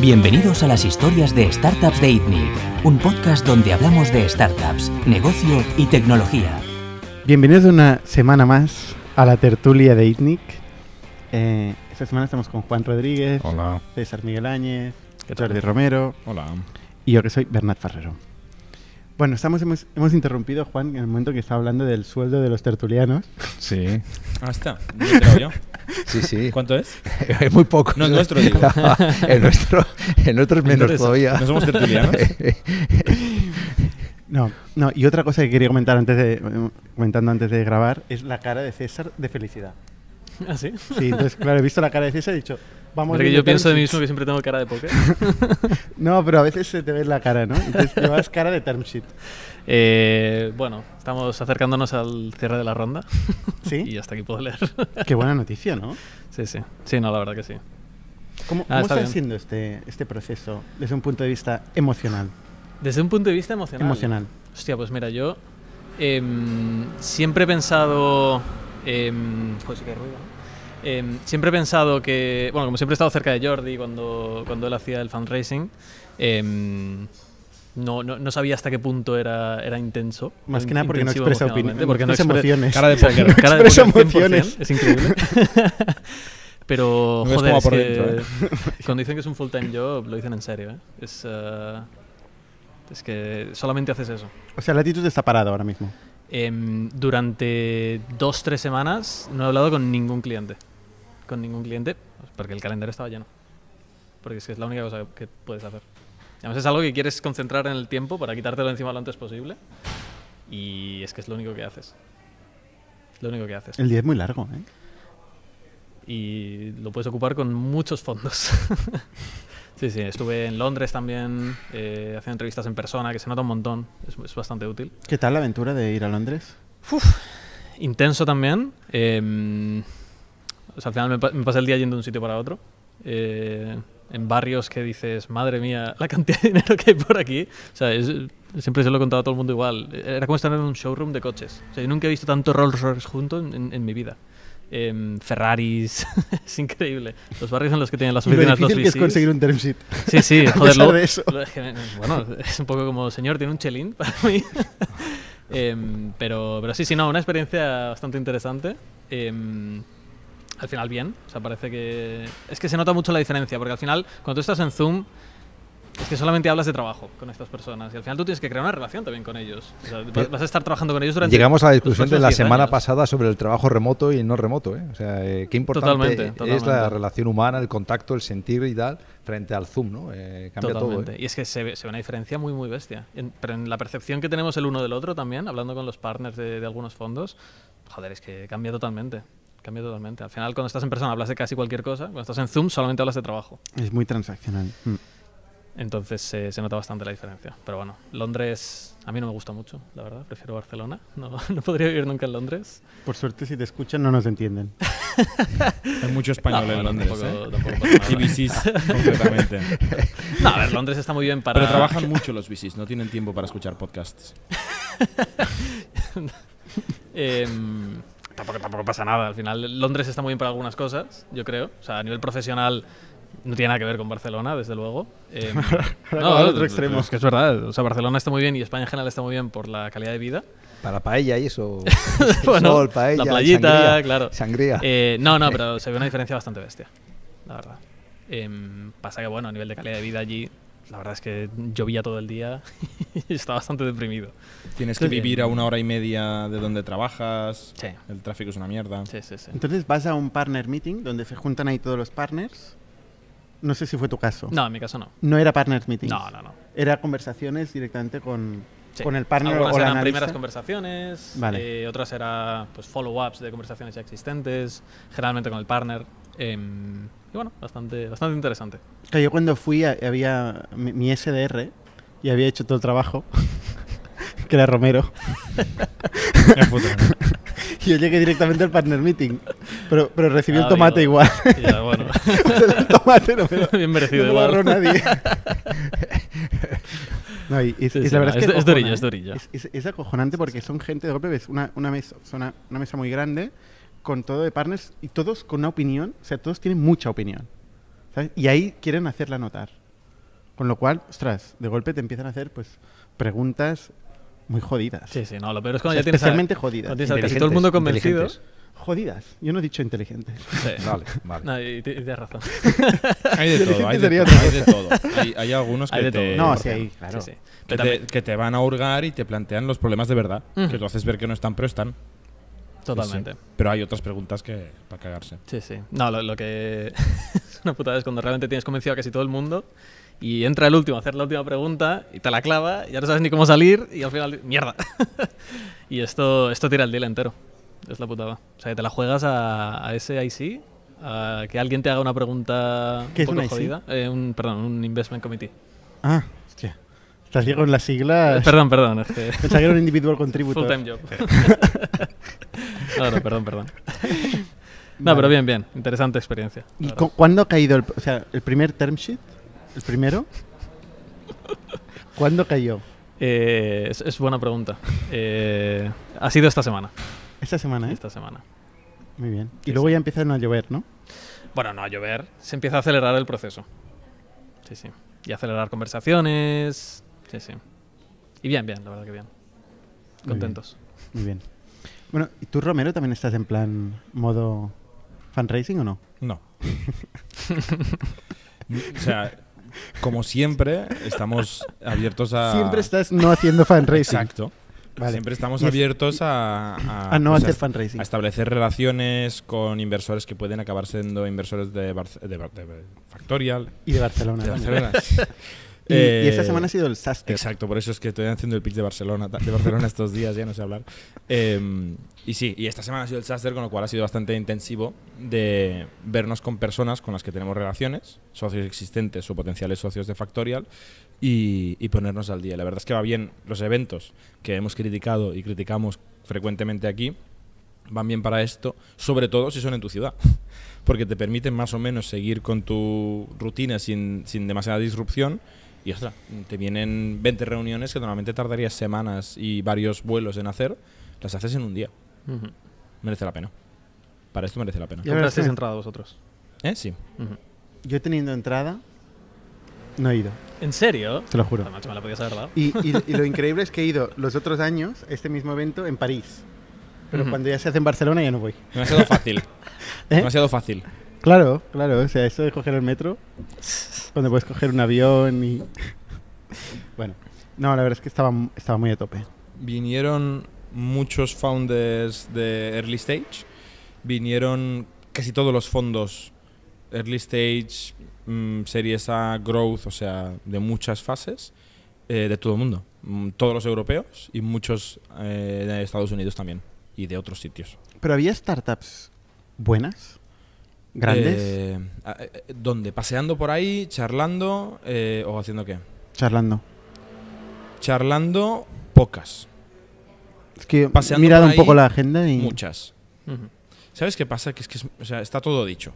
Bienvenidos a las historias de Startups de ITNIC, un podcast donde hablamos de startups, negocio y tecnología. Bienvenidos una semana más a la tertulia de ITNIC. Eh, esta semana estamos con Juan Rodríguez, Hola. César Miguel Áñez, Jordi Romero Hola. y yo que soy Bernat Ferrero. Bueno, estamos, hemos, hemos interrumpido a Juan en el momento que estaba hablando del sueldo de los tertulianos. Sí. Ah, está. ¿No yo? Sí, sí. ¿Cuánto es? Es muy poco. No, el nuestro, digo. el nuestro, el nuestro es menos Entonces, todavía. ¿no somos tertulianos? No, no, y otra cosa que quería comentar antes de, comentando antes de grabar es la cara de César de felicidad. ¿Ah, sí? Sí, entonces, claro, he visto la cara de César y he dicho, vamos yo pienso de mí mismo que siempre tengo cara de póker. No, pero a veces se te ve la cara, ¿no? Entonces llevas cara de term sheet. Eh, bueno, estamos acercándonos al cierre de la ronda. ¿Sí? Y hasta aquí puedo leer. Qué buena noticia, ¿no? sí, sí. Sí, no, la verdad que sí. ¿Cómo, Ah, cómo está siendo este, este proceso desde un punto de vista emocional? Desde un punto de vista emocional. Emocional. Hostia, pues mira, yo em, siempre he pensado. em, pues hay ruido, Em, siempre he pensado que. Bueno, como siempre he estado cerca de Jordi cuando, cuando él hacía el fundraising. em, no, no, no sabía hasta qué punto era, era intenso. Más que nada porque no expresa opinión, porque no expresa expre- emociones. Cara de póker. Cara de póker 100%, emociones. Es increíble. Pero, joder, cómo es por que dentro, ¿eh? cuando dicen que es un full-time job, lo dicen en serio. ¿eh? Es, eh, es que solamente haces eso. O sea, la actitud está parada ahora mismo. Em, durante dos, tres semanas no he hablado con ningún cliente. Con ningún cliente, pues, porque el calendario estaba lleno. Porque es que es la única cosa que puedes hacer. Además es algo que quieres concentrar en el tiempo para quitártelo encima lo antes posible. Y es que es lo único que haces. Lo único que haces. El día es muy largo, ¿eh? y lo puedes ocupar con muchos fondos. sí, sí, estuve en Londres también eh, haciendo entrevistas en persona, que se nota un montón, es, es bastante útil. ¿Qué tal la aventura de ir a Londres? Intenso también. eh, o sea, al final me, me pasé el día yendo de un sitio para otro. eh, en barrios que dices, madre mía, la cantidad de dinero que hay por aquí. O sea, es- siempre se lo he contado a todo el mundo igual. Era como estar en un showroom de coches. O sea, yo nunca he visto tanto Rolls Royce junto en, en- en mi vida. Em, Ferraris, es increíble. Los barrios en los que tienen las Y lo oficinas los difícil que es VCs. conseguir un term sheet. Sí, sí, joder, de eso. lo- bueno, es un poco como, señor, tiene un chelín para mí. Em, pero, pero sí, sí, no, una experiencia bastante interesante. Em, al final bien, o sea, parece que... Es que se nota mucho la diferencia, porque al final, cuando tú estás en Zoom, es que solamente hablas de trabajo con estas personas. Y al final tú tienes que crear una relación también con ellos. O sea, vas- a estar trabajando con ellos durante Llegamos a la discusión de la 10 semana años. pasada sobre el trabajo remoto y el no remoto. ¿eh? O sea, eh, qué importante Totalmente, es la relación humana, el contacto, el sentir y tal, frente al Zoom. ¿no? Eh, cambia Totalmente. todo. ¿eh? Y es que se ve, se ve una diferencia muy, muy bestia. En- pero en la percepción que tenemos el uno del otro también, hablando con los partners de, de algunos fondos, joder, es que cambia totalmente. Cambia totalmente. Al final, cuando estás en persona, hablas de casi cualquier cosa. Cuando estás en Zoom, solamente hablas de trabajo. Es muy transaccional. Mm. Entonces se- se nota bastante la diferencia. Pero bueno, Londres a mí no me gusta mucho, la verdad. Prefiero Barcelona. No, no podría vivir nunca en Londres. Por suerte, si te escuchan, no nos entienden. Hay mucho español No, en Londres, tampoco- ¿eh? tampoco pasa nada. Y VCs, concretamente. No, a ver, Londres está muy bien para... Pero trabajan mucho los VCs, no tienen tiempo para escuchar podcasts. Em, tampoco, tampoco pasa nada. Al final, Londres está muy bien para algunas cosas, yo creo. O sea, a nivel profesional no tiene nada que ver con Barcelona, desde luego. Ahora al otro extremo. Es que es verdad. O sea, Barcelona está muy bien y España en general está muy bien por la calidad de vida. Para paella y eso. Bueno, sol, paella, la playita, sangría, claro. Sangría. Eh, no, no, pero se ve una diferencia bastante bestia, la verdad. Em, pasa que, bueno, a nivel de calidad de vida allí, la verdad es que llovía todo el día y estaba bastante deprimido. Tienes que vivir a una hora y media de donde trabajas. Sí. El tráfico es una mierda. Sí, sí, sí. Entonces vas a un partner meeting donde se juntan ahí todos los partners. No sé si fue tu caso. No, en mi caso no. No era partners meeting. No, no, no. Era conversaciones directamente con, Sí. con el partner Algunas o la eran analista. primeras conversaciones, Vale. eh, otras eran pues, follow-ups de conversaciones ya existentes, generalmente con el partner. Em, y bueno, bastante, bastante interesante. Yo cuando fui a- había mi, SDR y había hecho todo el trabajo, que era Romero, y yo llegué directamente al partner meeting, pero, pero recibí Ah, el tomate digo, igual. y ya, bueno, el tomate no me lo, bien merecido no me lo igual. nadie. No, y es, Sí, es sí, la verdad no, es que es- es acojona, ¿eh? es durilla. Es, es- es acojonante porque son gente, de golpe ves una, una, mesa, una, una mesa muy grande con todo de partners y todos con una opinión, o sea, todos tienen mucha opinión. ¿sabes? Y ahí quieren hacerla notar. Con lo cual, ostras, de golpe te empiezan a hacer pues preguntas muy jodidas. Sí, sí, no, lo peor es O cuando sea, ya tienes a- especialmente jodidas. cuando tienes a casi todo el mundo convencido. Jodidas. Yo no he dicho inteligentes. Sí. Vale, vale. No, y, y tienes razón. Hay de todo, hay de, hay de todo. Hay, hay algunos Hay que de te, todo. No, sí, ahí, claro. Sí, sí. que, te, que te van a hurgar y te plantean los problemas de verdad. Que tú haces ver que no están, pero están. Totalmente. Sí, sí. Pero hay otras preguntas que para cagarse. Sí, sí. No, lo, lo que es una putada es cuando realmente tienes convencido a casi todo el mundo y entra el último a hacer la última pregunta y te la clava y ya no sabes ni cómo salir y al final, ¡mierda! y esto, esto tira el deal entero. Es la putada. O sea, que te la juegas a, a ese IC, a que alguien te haga una pregunta ¿Qué es un poco un IC? jodida. Eh, un, perdón, un Investment Committee. Ah, hostia. Estás ciego en las siglas. perdón, perdón. Es que Pensaba que era un individual contributor. full time job. No, no, perdón, perdón. No, pero bien, bien. Interesante experiencia. ¿Y cu- cuándo ha caído el, o sea, el primer term sheet? ¿El primero? ¿Cuándo cayó? Eh, es, es buena pregunta. Eh, ha sido esta semana. Esta semana, ¿eh? Esta semana. Muy bien. Y Sí, luego sí. ya empiezan a llover, ¿no? Bueno, no a llover. Se empieza a acelerar el proceso. Sí, sí. Y acelerar conversaciones. Sí, sí. Y bien, bien, la verdad que bien. Muy Contentos. Muy bien. Bueno, ¿y tú, Romero, también estás en plan modo fundraising o no? No. o sea, como siempre, estamos abiertos a. Siempre estás no haciendo fundraising. Exacto. Vale. Siempre estamos abiertos a, a, A no pues, hacer a- fundraising. a establecer relaciones con inversores que pueden acabar siendo inversores de, de, Bar- de Factorial. Y de Barcelona. De. Barcelona. Y, Eh, y esta semana ha sido el Saster. Exacto, por eso es que estoy haciendo el pitch de Barcelona, de Barcelona estos días, ya no sé hablar. Eh, y sí, y esta semana ha sido el Saster, con lo cual ha sido bastante intensivo de vernos con personas con las que tenemos relaciones, socios existentes o potenciales socios de Factorial, y, y ponernos al día. La verdad es que va bien los eventos que hemos criticado y criticamos frecuentemente aquí, van bien para esto, sobre todo si son en tu ciudad, porque te permiten más o menos seguir con tu rutina sin, sin demasiada disrupción. Y ostras, te vienen 20 reuniones que normalmente tardarías semanas y varios vuelos en hacer, las haces en un día. Merece la pena. Para esto merece la pena. Ya ¿Comprasteis que- entrada vosotros? ¿Eh? Sí. Yo teniendo entrada, no he ido, ¿En serio? te lo juro. Macho, me la podías haber dado. Y, y- y lo increíble es que he ido los otros años a este mismo evento en París. Pero cuando ya se hace en Barcelona ya no voy. Demasiado fácil. ¿Eh? Demasiado fácil. Claro, claro. O sea, eso de coger el metro, cuando puedes coger un avión y... Bueno, no, la verdad es que estaba, estaba muy a tope. Vinieron muchos founders de early stage. Vinieron casi todos los fondos early stage, mm, series A, growth, o sea, de muchas fases, eh, de todo el mundo. Mm, todos los europeos y muchos eh, de Estados Unidos también. Y de otros sitios. Pero había startups buenas, grandes, Eh, a- eh, ¿Dónde? ¿Paseando por ahí, charlando eh, o haciendo qué? charlando. Charlando, pocas. Es que he Paseando mirado por un poco la agenda y... Muchas. ¿Sabes qué pasa? Que es que es- o sea, está todo dicho.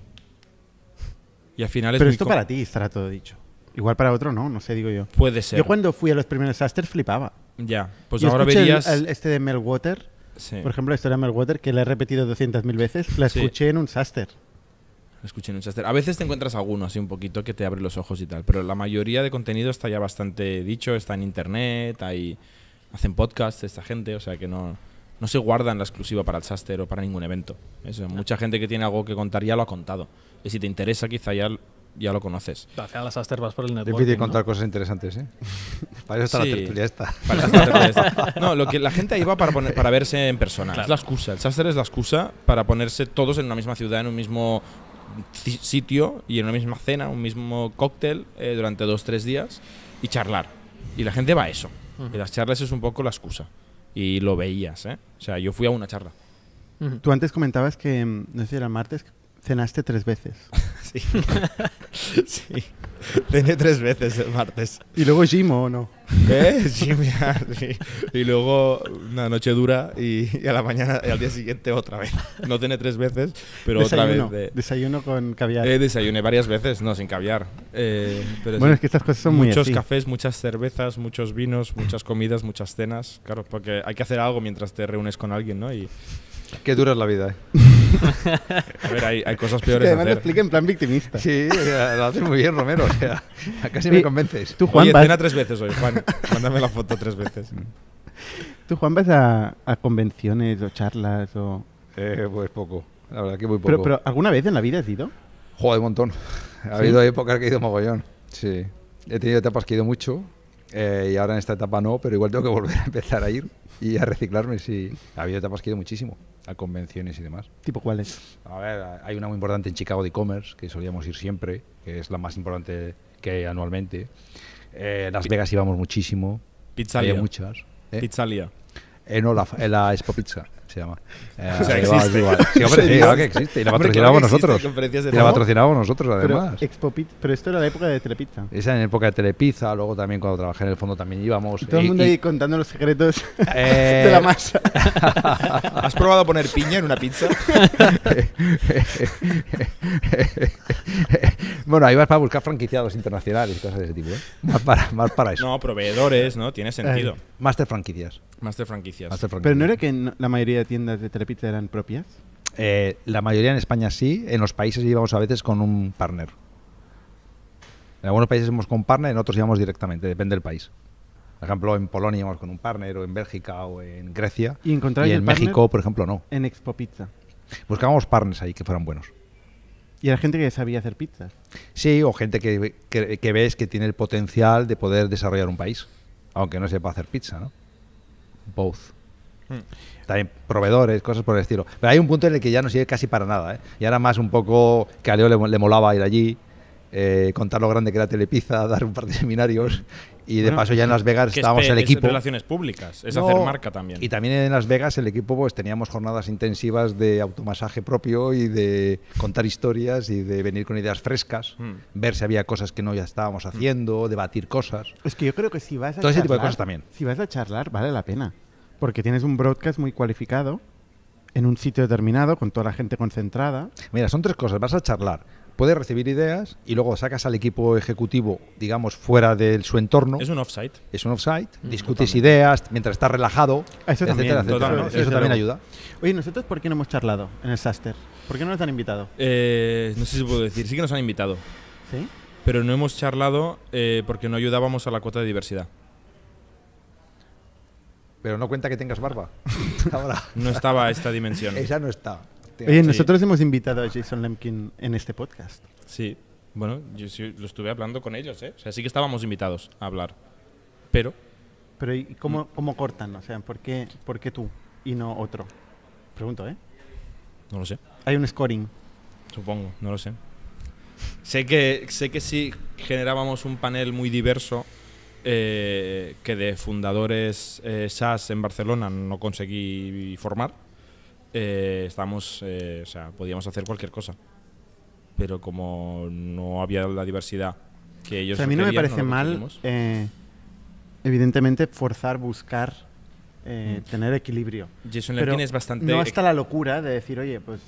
Y al final es Pero muy esto para ti estará todo dicho. Igual para otro no, no sé, digo yo. Puede ser. Yo cuando fui a los primeros Sasters flipaba. Ya, pues Yo ahora el- verías. el- este de Melwater, Sí, por ejemplo, la historia de Melwater, que la he repetido 200.000 veces, la Sí. escuché en un Saster. Escuché en un Chester. A veces te encuentras alguno así un poquito que te abre los ojos y tal, pero la mayoría de contenido está ya bastante dicho, está en internet, hay, hacen podcasts esta gente, o sea que no, no se guardan la exclusiva para el Saster o para ningún evento. Eso, mucha gente que tiene algo que contar ya lo ha contado. Y si te interesa, quizá ya, ya lo conoces. Al final las Aster vas por el Es networking, difícil ¿no? contar cosas interesantes, ¿eh? Para eso está Sí. la tertulia esta. Para el Saster es- no, lo que la gente ahí va para, poner- para verse en persona. Claro. Es la excusa. El Saster es la excusa para ponerse todos en una misma ciudad, en un mismo sitio y en una misma cena, un mismo cóctel eh, durante dos, tres días y charlar. Y la gente va a eso. Y las charlas es un poco la excusa. Y lo veías, ¿eh? O sea, yo fui a una charla. Tú antes comentabas que, mm, no sé si era el martes, cenaste tres veces. Sí. sí. Cené tres veces el martes. ¿Y luego Gimo o no? ¿Eh? Mira, sí. Y luego una noche dura y, y a la mañana y al día siguiente otra vez. No cené tres veces, pero desayuno, otra vez. de- desayuno con caviar. Eh, desayuné varias veces, no, sin caviar. Eh, pero bueno, sí. es que estas cosas son muy muchos cafés, muchas cervezas, muchos vinos, muchas comidas, muchas cenas. Claro, porque hay que hacer algo mientras te reúnes con alguien, ¿no? Y Qué dura es la vida, ¿eh? A ver, hay, hay cosas Que peores de además lo hacer. explica en plan victimista. Sí, o sea, lo haces muy bien, Romero. O sea, casi me convences. Tú, Juan, Oye, vas, cena tres veces hoy, Juan. Mándame la foto tres veces. tú, Juan, vas a, a convenciones o charlas o... Eh, pues poco. La verdad que muy poco. Pero, pero, ¿alguna vez en la vida has ido? Joder, un montón. Ha ¿Sí? habido épocas que he ido mogollón. Sí. He tenido etapas que he ido mucho eh, y ahora en esta etapa no, pero igual tengo que volver a empezar a ir y a reciclarme. Sí. Ha habido etapas que he ido muchísimo a convenciones y demás. ¿Tipo cuáles? A ver, hay una muy importante en Chicago de e-commerce que solíamos ir siempre, que es la más importante que hay anualmente. Eh, Las Vegas íbamos muchísimo. Pizzalia. Había muchas. ¿eh? Pizzalia. Eh, no, la, la Expo Pizza se llama. Eh, O sea, existe. igual. Sí, hombre, sí, claro que existe. Y la existe, nosotros. Y la todo. patrocinamos nosotros, Pero, además. Expo Pizza- pero esto era la época de Telepizza. Esa en época de Telepizza, luego también cuando trabajé en el fondo también íbamos. Y todo el Y- mundo y- ahí contando los secretos Eh, de la masa. ¿Has probado a poner piña en una pizza? bueno, ahí vas para buscar franquiciados internacionales y cosas de ese tipo. ¿eh? Más, para, más para eso. No, proveedores, ¿no? Tiene sentido. Master franquicias. Máster franquicias. Master Pero franquicias. no era que la mayoría de tiendas de Telepizza eran propias. Eh, la mayoría en España sí, en los países íbamos a veces con un partner. En algunos países íbamos con un partner, en otros íbamos directamente, depende del país. Por ejemplo, en Polonia íbamos con un partner, o en Bélgica, o en Grecia. Y en México, por ejemplo, no. En Expo Pizza. Buscábamos partners ahí que fueran buenos. Y era gente que sabía hacer pizzas. Sí, o gente que, que- que ves que tiene el potencial de poder desarrollar un país, aunque no sepa hacer pizza, ¿no? Both. Hmm. También proveedores, cosas por el estilo. Pero hay un punto en el que ya no sirve casi para nada, ¿eh? Y ahora más un poco que a Leo le, mo- le molaba ir allí, eh, contar lo grande que era Telepizza, dar un par de seminarios y de Bueno, paso ya en Las Vegas Que es estábamos el es equipo. relaciones públicas. Es No, hacer marca también. Y también en Las Vegas el equipo pues teníamos jornadas intensivas de automasaje propio y de contar historias y de venir con ideas frescas, Hmm. ver si había cosas que no ya estábamos haciendo, debatir cosas. Es que yo creo que si vas a Todo ese tipo de cosas también. Si vas a charlar, vale la pena. Porque tienes un broadcast muy cualificado en un sitio determinado, con toda la gente concentrada. Mira, son tres cosas. Vas a charlar, puedes recibir ideas y luego sacas al equipo ejecutivo, digamos, fuera de su entorno. Es un offsite. Es un offsite, discutes ideas mientras estás relajado, Eso también, etcétera, etcétera, ¿no? totalmente, Eso también ayuda. Oye, ¿nosotros por qué no hemos charlado en el Saster? ¿Por qué no nos han invitado? Eh, no sé si puedo decir. Sí que nos han invitado. ¿Sí? Pero no hemos charlado eh, porque no ayudábamos a la cuota de diversidad. Pero no cuenta que tengas barba. Ahora, No estaba esta dimensión. esa no está. Oye, Sí. nosotros hemos invitado a Jason Lemkin en este podcast. Sí. Bueno, yo sí lo estuve hablando con ellos, ¿eh? O sea, sí que estábamos invitados a hablar. Pero Pero ¿y cómo, cómo cortan? O sea, ¿por qué, ¿por qué tú y no otro? Pregunto, ¿eh? no lo sé. Hay un scoring. Supongo, no lo sé. Sé que, sé que si generábamos un panel muy diverso, eh, que de fundadores eh, SaaS en Barcelona no conseguí formar, eh, eh, o sea, podíamos hacer cualquier cosa. Pero como no había la diversidad que O ellos sea, a mí no me parece mal, evidentemente, forzar, buscar, Mm. tener equilibrio. Jason Pero es bastante... no hasta la locura de decir, oye, pues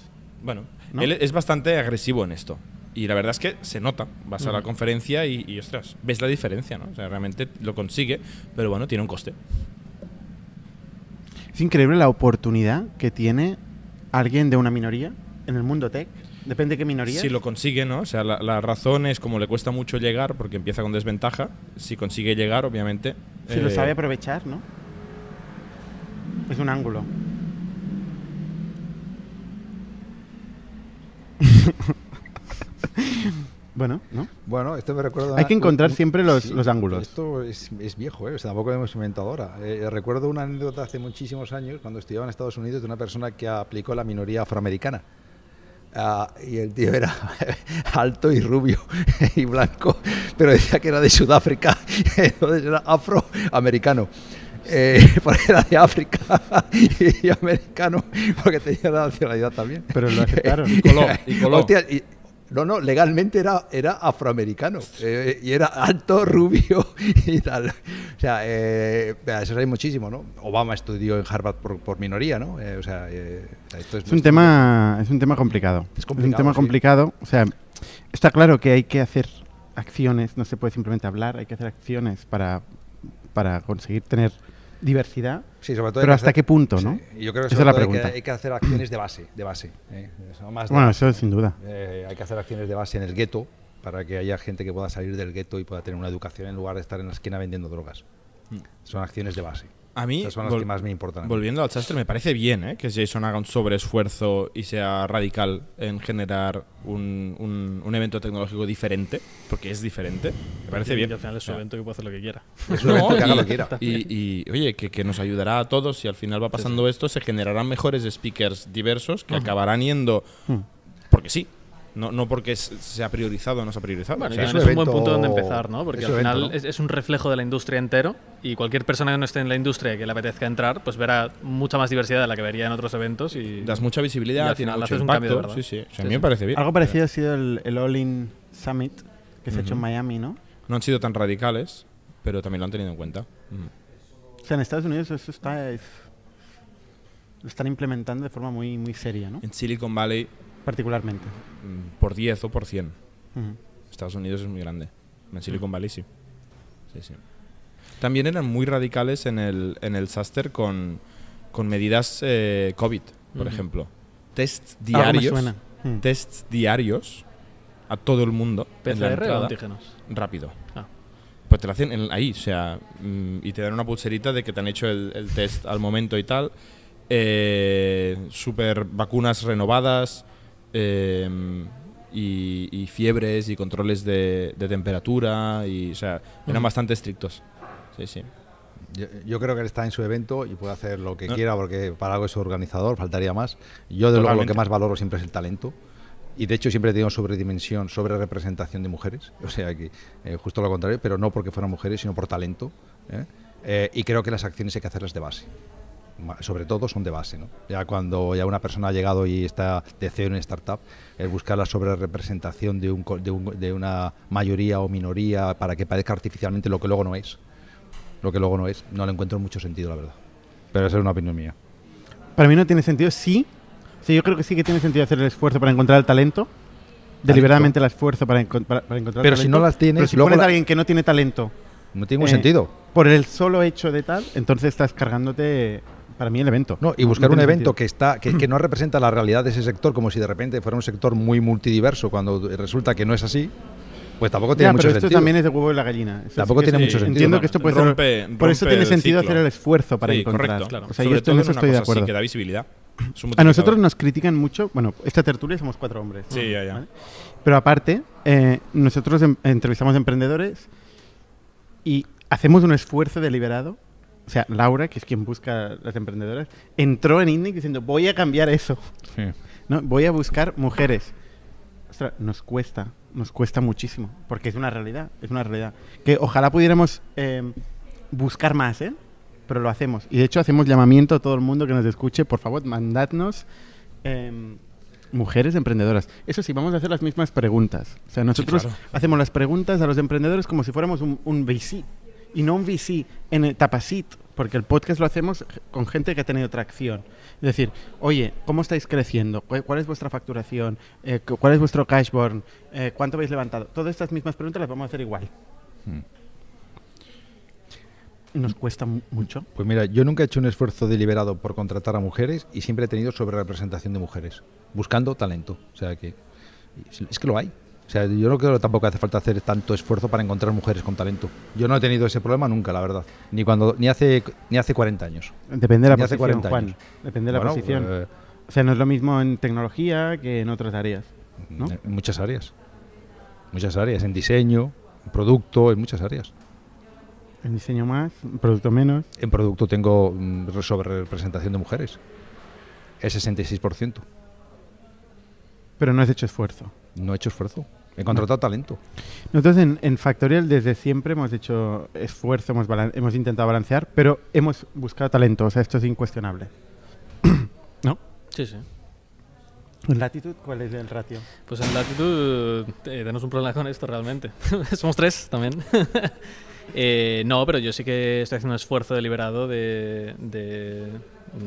Bueno, ¿No? él es bastante agresivo en esto. Y la verdad es que se nota. Vas a la conferencia y, y, ostras, ves la diferencia, ¿no? O sea, realmente lo consigue, pero bueno, tiene un coste. es increíble la oportunidad que tiene alguien de una minoría en el mundo tech. Depende de qué minoría. Si lo consigue, ¿no? O sea, la, la razón es como le cuesta mucho llegar porque empieza con desventaja. Si consigue llegar, obviamente. Si lo eh, sabe aprovechar, ¿no? Es un ángulo. bueno, ¿no? Bueno, esto me recuerda. Hay que encontrar un- siempre los- los ángulos. Esto es, es viejo, ¿eh? O sea, tampoco lo hemos inventado ahora. Eh, recuerdo una anécdota hace muchísimos años cuando estudiaba en Estados Unidos de una persona que aplicó la minoría afroamericana. Ah, y el tío era alto y rubio y blanco, pero decía que era de Sudáfrica, entonces era afroamericano. Eh, porque era de África y americano, porque tenía la nacionalidad también. Pero lo aceptaron. Y coló, y coló. Hostia, y- no, no, legalmente era, era afroamericano. eh, y era alto, rubio y tal. O sea, eh, eso hay muchísimo, ¿no? Obama estudió en Harvard por, por minoría, ¿no? Eh, o sea, eh, esto Es un tema, es un tema complicado. Es un tema sí. complicado. O sea, está claro que hay que hacer acciones, no se puede simplemente hablar, hay que hacer acciones para, para conseguir tener diversidad, Sí, sobre todo pero ¿hasta hacer- qué punto, Sí, no? y Yo creo que, Esa es la todo hay que- pregunta. Hay, que, hacer acciones de base, de base. ¿eh? Eso, más de Bueno, eso sin duda. Eh, hay que hacer acciones de base en el gueto para que haya gente que pueda salir del gueto y pueda tener una educación en lugar de estar en la esquina vendiendo drogas. Son acciones de base. A mí, Esas son las vol- que más me importan. volviendo al Chester, me parece bien ¿eh? que Jason haga un sobreesfuerzo y sea radical en generar un, un- un evento tecnológico diferente, porque es diferente. Me parece Y bien. que al final es su sea, evento que puede hacer lo que quiera. Es un evento que haga lo que quiera. Y, y, oye, que, que nos ayudará a todos. Si al final va pasando esto, se generarán mejores speakers diversos que acabarán yendo Mm. porque sí. No, no porque se ha priorizado o no se ha priorizado. Bueno, O y sea, es un buen punto donde evento- empezar, ¿no? Porque al un final evento, ¿no? es, es un reflejo de la industria entero y cualquier persona que no esté en la industria y que le apetezca entrar, pues verá mucha más diversidad de la que vería en otros eventos y... das mucha Y visibilidad, al tiene final haces un impacto. cambio de sí, sí. O sea, Sí, a mí me sí. parece bien. Algo parecido ha sido el, el All In Summit que se ha hecho en. Miami, ¿no? No han sido tan radicales, pero también lo han tenido en cuenta. Mm. O sea, en Estados Unidos eso está... es- lo están implementando de forma muy, muy seria, ¿no? En Silicon Valley, Particularmente. mm, por 10 o por 100. Ujú. Estados Unidos es muy grande. En Silicon Valley sí. Sí, sí. También eran muy radicales en el, en el Saster con, con medidas eh, COVID, por ejemplo. Tests me diarios. suena. Mm. Tests diarios a todo el mundo. PCR o antígenos. Rápido. Ah. Pues te lo hacen en- ahí, o sea, mm, y te dan una pulserita de que te han hecho el, el test al momento y tal. Eh, super vacunas renovadas eh, y, y fiebres y controles de, de temperatura y, o sea, eran Mm. bastante estrictos. Sí, sí. Yo, yo creo que él está en su evento y puede hacer lo que No. quiera porque para algo es organizador, faltaría más. Yo, de luego, lo que más valoro siempre es el talento. Y de hecho siempre he tenido sobredimensión, sobre representación de mujeres, o sea que eh, justo lo contrario, pero no porque fueran mujeres, sino por talento. ¿eh? Eh, y creo que las acciones hay que hacerlas de base. Sobre todo son de base, ¿no? Ya cuando ya una persona ha llegado y está de CEO en una startup, el buscar la sobrerepresentación de, un, de, un- de una mayoría o minoría para que parezca artificialmente lo que luego no es, lo que luego no es, no le encuentro mucho sentido, la verdad. Pero esa es una opinión mía. Para mí no tiene sentido, sí. Sí, yo creo que sí que tiene sentido hacer el esfuerzo para encontrar el talento. Deliberadamente el esfuerzo para, encon- para- para encontrar Pero el si talento. no las tienes, Pero si luego pones la- a alguien que no tiene talento No tiene ningún Eh, sentido. por el solo hecho de tal, entonces estás cargándote, para mí, el evento. No, y buscar un tiene evento sentido. que está que, que no representa la realidad de ese sector como si de repente fuera un sector muy multidiverso cuando resulta que no es así, pues tampoco tiene Ya, mucho pero esto sentido. también es de huevo y la gallina. Eso Tampoco que tiene sí. mucho sentido. Entiendo que esto puede ser- Rompe- Por eso rompe tiene sentido ciclo. hacer el esfuerzo para Sí, encontrar. correcto. claro. O sea, Sobre yo todo en eso estoy de acuerdo. que da visibilidad. Un A nosotros nos critican mucho. Bueno, esta tertulia somos cuatro hombres. ¿no? Sí, ya, ya. ¿Vale? Pero aparte, eh, nosotros em- entrevistamos emprendedores y hacemos un esfuerzo deliberado. O sea, Laura, que es quien busca las emprendedoras, entró en INNIC diciendo, voy a cambiar eso. ¿no? Voy a buscar mujeres. Ostras, nos cuesta, nos cuesta muchísimo, porque es una realidad, es una realidad. Que ojalá pudiéramos eh, buscar más, ¿eh? Pero lo hacemos. Y de hecho hacemos llamamiento a todo el mundo que nos escuche, por favor, mandadnos em, mujeres emprendedoras. Eso sí, vamos a hacer las mismas preguntas. O sea, nosotros claro. hacemos las preguntas a los emprendedores como si fuéramos un, un VC. Y no un VC en etapa seed, porque el podcast lo hacemos con gente que ha tenido tracción. Es decir, oye, ¿cómo estáis creciendo? ¿Cuál es vuestra facturación? Eh, cu- ¿Cuál es vuestro cash burn? Eh, ¿Cuánto habéis levantado? Todas estas mismas preguntas las vamos a hacer igual. Hmm. Nos cuesta mu- mucho. Pues mira, yo nunca he hecho un esfuerzo deliberado por contratar a mujeres y siempre he tenido sobrerepresentación de mujeres, buscando talento. O sea que es que lo hay. O sea, yo no creo que tampoco hace falta hacer tanto esfuerzo para encontrar mujeres con talento. Yo no he tenido ese problema nunca, la verdad. Ni cuando ni hace ni hace 40 años. Depende de la Ni hace posición, 40 Juan. años. Depende de la Bueno, posición. eh, o sea, no es lo mismo en tecnología que en otras áreas. ¿no? En muchas áreas. Muchas áreas, en diseño, en producto, en muchas áreas. En diseño más, en producto menos. En producto tengo mm, sobre representación de mujeres. El 66%. Pero no has hecho esfuerzo. No he hecho esfuerzo. He contratado talento. Nosotros en, en Factorial desde siempre hemos hecho esfuerzo, hemos, hemos intentado balancear, pero hemos buscado talento, o sea, esto es incuestionable. ¿No? Sí, sí. ¿En latitud cuál es el ratio? Pues en latitud eh, tenemos un problema con esto realmente. Somos tres también. Eh, no, pero yo sí que estoy haciendo un esfuerzo deliberado de, de,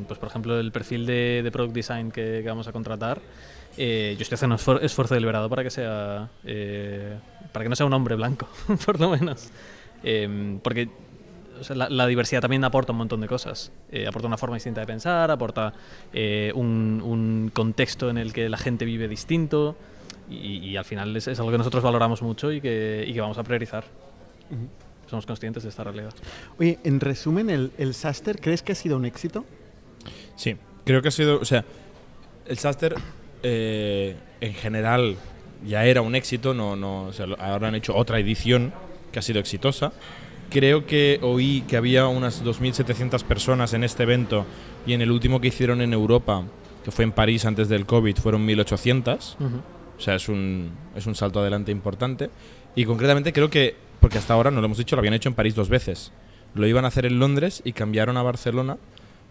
pues por ejemplo, el perfil de, de product design que, que vamos a contratar. Eh, yo estoy haciendo un esfuer- esfuerzo deliberado para que sea, eh, para que no sea un hombre blanco, por lo menos. Em, porque o sea, la, la diversidad también aporta un montón de cosas. Eh, aporta una forma distinta de pensar, aporta eh, un, un contexto en el que la gente vive distinto y, y al final es, es algo que nosotros valoramos mucho y que, y que vamos a priorizar. Somos conscientes de esta realidad. Oye, en resumen, el, el Saster, ¿crees que ha sido un éxito? Sí, creo que ha sido. O sea, el Saster eh, en general ya era un éxito. No, no, o sea, ahora han hecho otra edición que ha sido exitosa. Creo que oí que había unas 2.700 personas en este evento y en el último que hicieron en Europa, que fue en París antes del COVID, fueron 1.800. Ujú. O sea, es un, es un salto adelante importante. Y concretamente creo que, porque hasta ahora no lo hemos dicho, lo habían hecho en París dos veces. Lo iban a hacer en Londres y cambiaron a Barcelona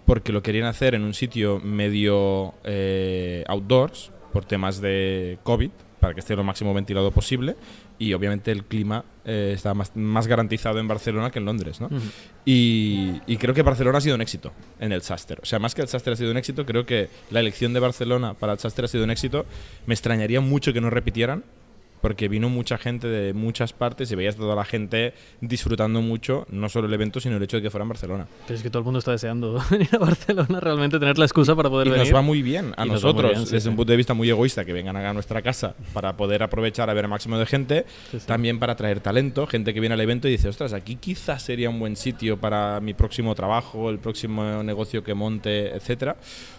porque lo querían hacer en un sitio medio eh, outdoors por temas de COVID, para que esté lo máximo ventilado posible. Y obviamente el clima eh, está más, más garantizado en Barcelona que en Londres, ¿no? Ujú. Y, y creo que Barcelona ha sido un éxito en el Saster. O sea, más que el Saster ha sido un éxito, creo que la elección de Barcelona para el Saster ha sido un éxito. Me extrañaría mucho que no repitieran, porque vino mucha gente de muchas partes y veías toda la gente disfrutando mucho, no solo el evento, sino el hecho de que fuera en Barcelona. Pero es que todo el mundo está deseando venir a Barcelona, realmente tener la excusa para poder Y venir. nos va muy bien a Y nos nosotros, bien, sí, desde sí. un punto de vista muy egoísta, que vengan a nuestra casa para poder aprovechar a ver el máximo de gente, Sí, también para atraer talento, gente que viene al evento y dice, ostras, aquí quizás sería un buen sitio para mi próximo trabajo, el próximo negocio que monte, etcétera.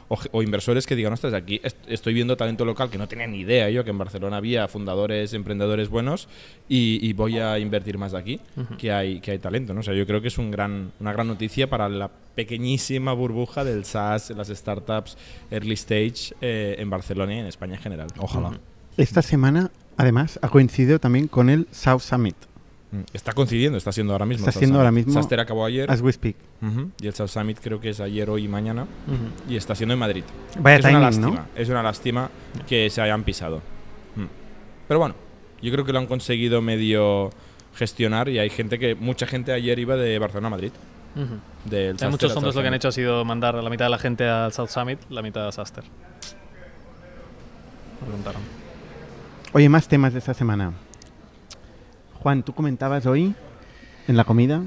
O, inversores que digan, ostras, aquí est- estoy viendo talento local que no tenía ni idea yo que en Barcelona había fundadores, emprendedores buenos y, y voy a invertir más de aquí, que, hay, que hay talento. ¿no? O sea, yo creo que es un gran, una gran noticia para la pequeñísima burbuja del SaaS, las startups early stage eh, en Barcelona y en España en general. Ojalá. Esta semana, además, ha coincidido también con el South Summit, Mm. Está coincidiendo, está siendo ahora mismo. Está siendo ahora mismo- Saster acabó ayer as we speak. ujú, y el South Summit creo que es ayer, hoy y mañana Ujú. y está siendo en Madrid. Vaya es una timing, lástima, ¿no? es una lástima que se hayan pisado. Mm. Pero bueno, yo creo que lo han conseguido medio gestionar y hay gente que, mucha gente ayer iba de Barcelona a Madrid. Del Hay muchos fondos lo que han hecho ha sido mandar a la mitad de la gente al South Summit, la mitad a Saster. Me preguntaron. Oye, más temas de esta semana. Juan, tú comentabas hoy, en la comida,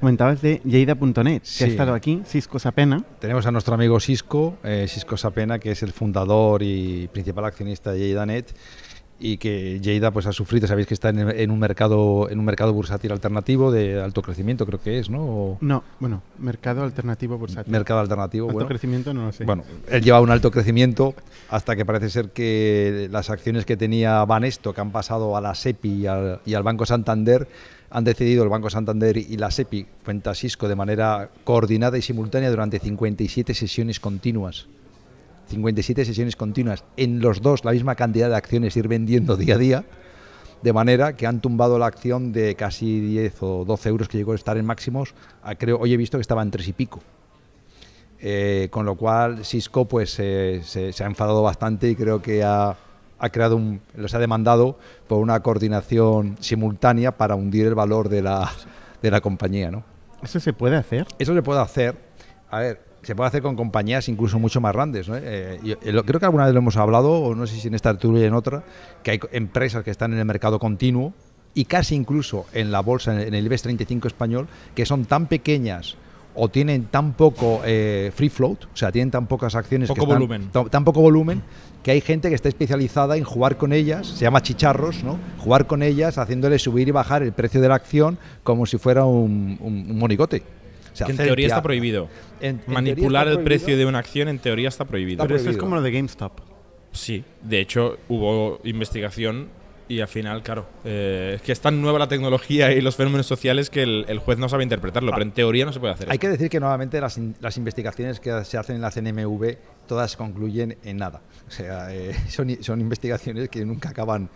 comentabas de Lleida.net, que Sí. ha estado aquí, Cisco Sapena. Tenemos a nuestro amigo Cisco, eh, Cisco Sapena, que es el fundador y principal accionista de JeidaNet y que Lleida pues ha sufrido, sabéis que está en, en un mercado en un mercado bursátil alternativo de alto crecimiento, creo que es, ¿no? O No, bueno, mercado alternativo bursátil. mercado alternativo, Alto bueno. crecimiento no lo sé. Bueno, él lleva un alto crecimiento hasta que parece ser que las acciones que tenía Banesto, que han pasado a la SEPI y al, y al Banco Santander, han decidido el Banco Santander y la SEPI, cuenta Cisco, de manera coordinada y simultánea durante 57 sesiones continuas. 57 sesiones continuas. En los dos, la misma cantidad de acciones ir vendiendo día a día, de manera que han tumbado la acción de casi 10 o 12 euros que llegó a estar en máximos, a, creo, hoy he visto que estaba en 3 y pico. Eh, con lo cual Cisco pues eh, se, se ha enfadado bastante y creo que ha, ha creado un, los ha demandado por una coordinación simultánea para hundir el valor de la, de la compañía, ¿no? ¿Eso se puede hacer? Eso se puede hacer, a ver, se puede hacer con compañías incluso mucho más grandes. ¿no? Eh, yo- eh, lo- creo que alguna vez lo hemos hablado, o no sé si en esta y en otra, que hay empresas que están en el mercado continuo y casi incluso en la bolsa, en el- IBEX 35 español, que son tan pequeñas o tienen tan poco eh, free float, o sea, tienen tan pocas acciones, Poco que están- volumen. tan- tan poco volumen, que hay gente que está especializada en jugar con ellas, se llama chicharros, ¿no? Jugar con ellas, haciéndole subir y bajar el precio de la acción como si fuera un, un- un monigote. O sea, Que en teoría está prohibido. en- en teoría Manipular está el precio de una acción en teoría está prohibido. Está Pero eso es como lo de GameStop. Sí, de hecho hubo investigación y al final, claro, eh, es que es tan nueva la tecnología y los fenómenos sociales que el, el juez no sabe interpretarlo, pero en teoría no se puede hacer. Hay eso. que decir que nuevamente las, in- las investigaciones que se hacen en la CNMV todas concluyen en nada. O sea, eh, son investigaciones que nunca acaban,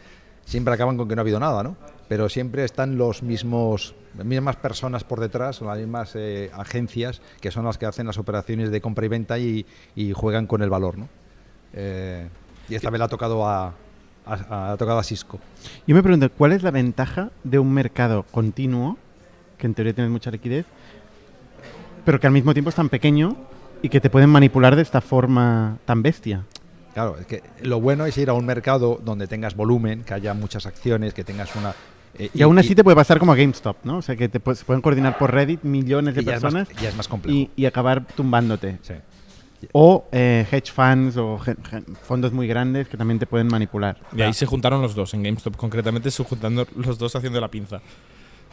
siempre acaban con que no ha habido nada, ¿no? Pero siempre están los mismos, las mismas personas por detrás, las mismas eh, agencias que son las que hacen las operaciones de compra y venta y, y juegan con el valor, ¿no? Eh, y esta vez le ha tocado a, a- ha tocado a Cisco. Yo me pregunto, ¿cuál es la ventaja de un mercado continuo, que en teoría tiene mucha liquidez, pero que al mismo tiempo es tan pequeño y que te pueden manipular de esta forma tan bestia? Claro, es que lo bueno es ir a un mercado donde tengas volumen, que haya muchas acciones, que tengas una Eh, Y, aún así te puede pasar como a GameStop, ¿no? O sea, que te se pueden coordinar por Reddit millones de y ya es más- personas ya es más complejo. y, y acabar tumbándote. Sí. O eh, hedge funds o fondos muy grandes que también te pueden manipular. Y ahí se juntaron los dos, en GameStop concretamente se juntaron los dos haciendo la pinza.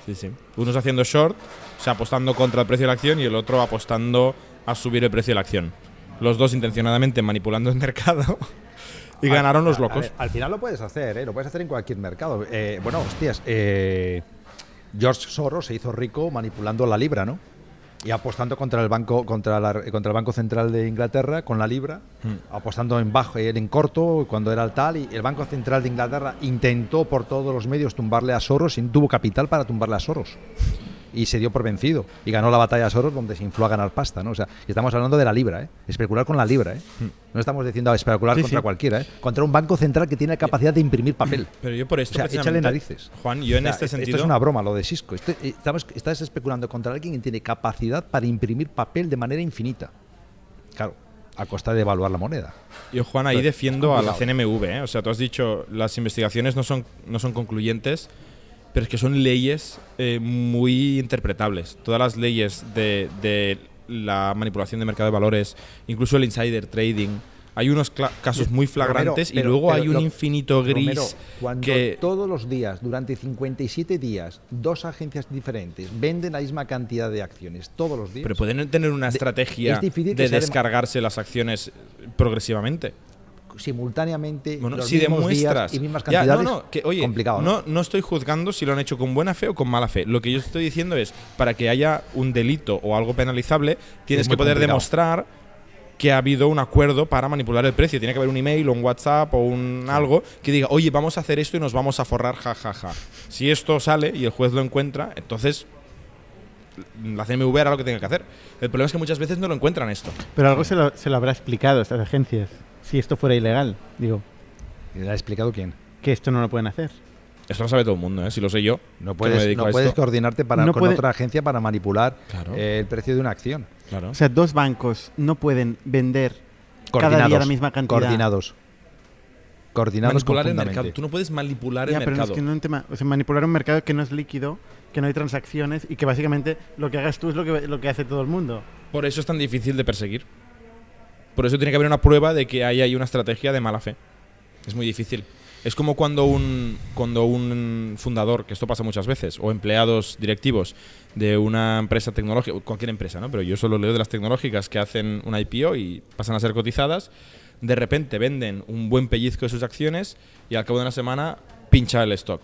Sí, sí. Unos haciendo short, o sea, apostando contra el precio de la acción y el otro apostando a subir el precio de la acción. Los dos intencionadamente manipulando el mercado y A- ganaron los locos. ver, al final lo puedes hacer, ¿eh? lo puedes hacer en cualquier mercado. Eh, bueno, hostias, eh, George Soros se hizo rico manipulando la libra, ¿no? Y apostando contra el banco, contra, la- contra el banco central de Inglaterra con la libra, Mm. apostando en bajo, en corto cuando era el tal, y el banco central de Inglaterra intentó por todos los medios tumbarle a Soros y tuvo capital para tumbarle a Soros. Y se dio por vencido. Y ganó la batalla a Soros donde se infló a ganar pasta, ¿no? O sea, estamos hablando de la libra, ¿eh? Especular con la libra, ¿eh? No estamos diciendo especular Sí, contra sí. cualquiera, ¿eh? Contra un banco central que tiene la capacidad de imprimir papel. Pero yo por O esto sea, échale narices. Juan, yo en O sea, este esto sentido es una broma lo de Cisco. Esto- eh, estamos, estás especulando contra alguien que tiene capacidad para imprimir papel de manera infinita. Claro, a costa de evaluar la moneda. Yo, Juan, ahí Pues, defiendo a la. CNMV. ¿eh? O sea, tú has dicho, las investigaciones no son, no son concluyentes, pero es que son leyes eh, muy interpretables. Todas las leyes de, de la manipulación de mercado de valores, incluso el insider trading, hay unos casos muy flagrantes Romero, y luego pero- hay un lo- infinito gris Romero, cuando que... todos los días, durante 57 días, dos agencias diferentes venden la misma cantidad de acciones todos los días. Pero pueden tener una De- estrategia es de descargarse las acciones progresivamente. Simultáneamente Bueno, los si mismos días y mismas Ya, cantidades. no, no, que, oye, complicado, no, no estoy juzgando si lo han hecho con buena fe o con mala fe. Lo que yo estoy diciendo es, para que haya un delito o algo penalizable, tienes Es que poder complicado. demostrar que ha habido un acuerdo para manipular el precio. Tiene que haber un email o un WhatsApp o un algo que diga, oye, vamos a hacer esto y nos vamos a forrar, ja, ja, ja. Si esto sale y el juez lo encuentra, entonces la CMV hará lo que tenga que hacer. El problema es que muchas veces no lo encuentran esto. Pero algo se lo, se lo habrá explicado a estas agencias. Si esto fuera ilegal, digo, ¿Le ha explicado quién? que esto no lo pueden hacer. Esto lo sabe todo el mundo, ¿eh? si lo sé yo. No puedes, no puedes coordinarte para, No con puede- otra agencia para manipular Claro. eh, el precio de una acción. Claro. O sea, dos bancos no pueden vender cada Coordinados. día la misma cantidad. Coordinados. Coordinados manipular el mercado. Tú no puedes manipular Ya, el pero no mercado. es que no un tema. O sea, manipular un mercado que no es líquido, que no hay transacciones y que básicamente lo que hagas tú es lo que, lo que hace todo el mundo. Por eso es tan difícil de perseguir. Por eso tiene que haber una prueba de que hay ahí una estrategia de mala fe. Es muy difícil. Es como cuando un, cuando un fundador, que esto pasa muchas veces, o empleados directivos de una empresa tecnológica, cualquier empresa, ¿no? Pero yo solo leo de las tecnológicas que hacen una IPO y pasan a ser cotizadas, de repente venden un buen pellizco de sus acciones y al cabo de una semana pincha el stock.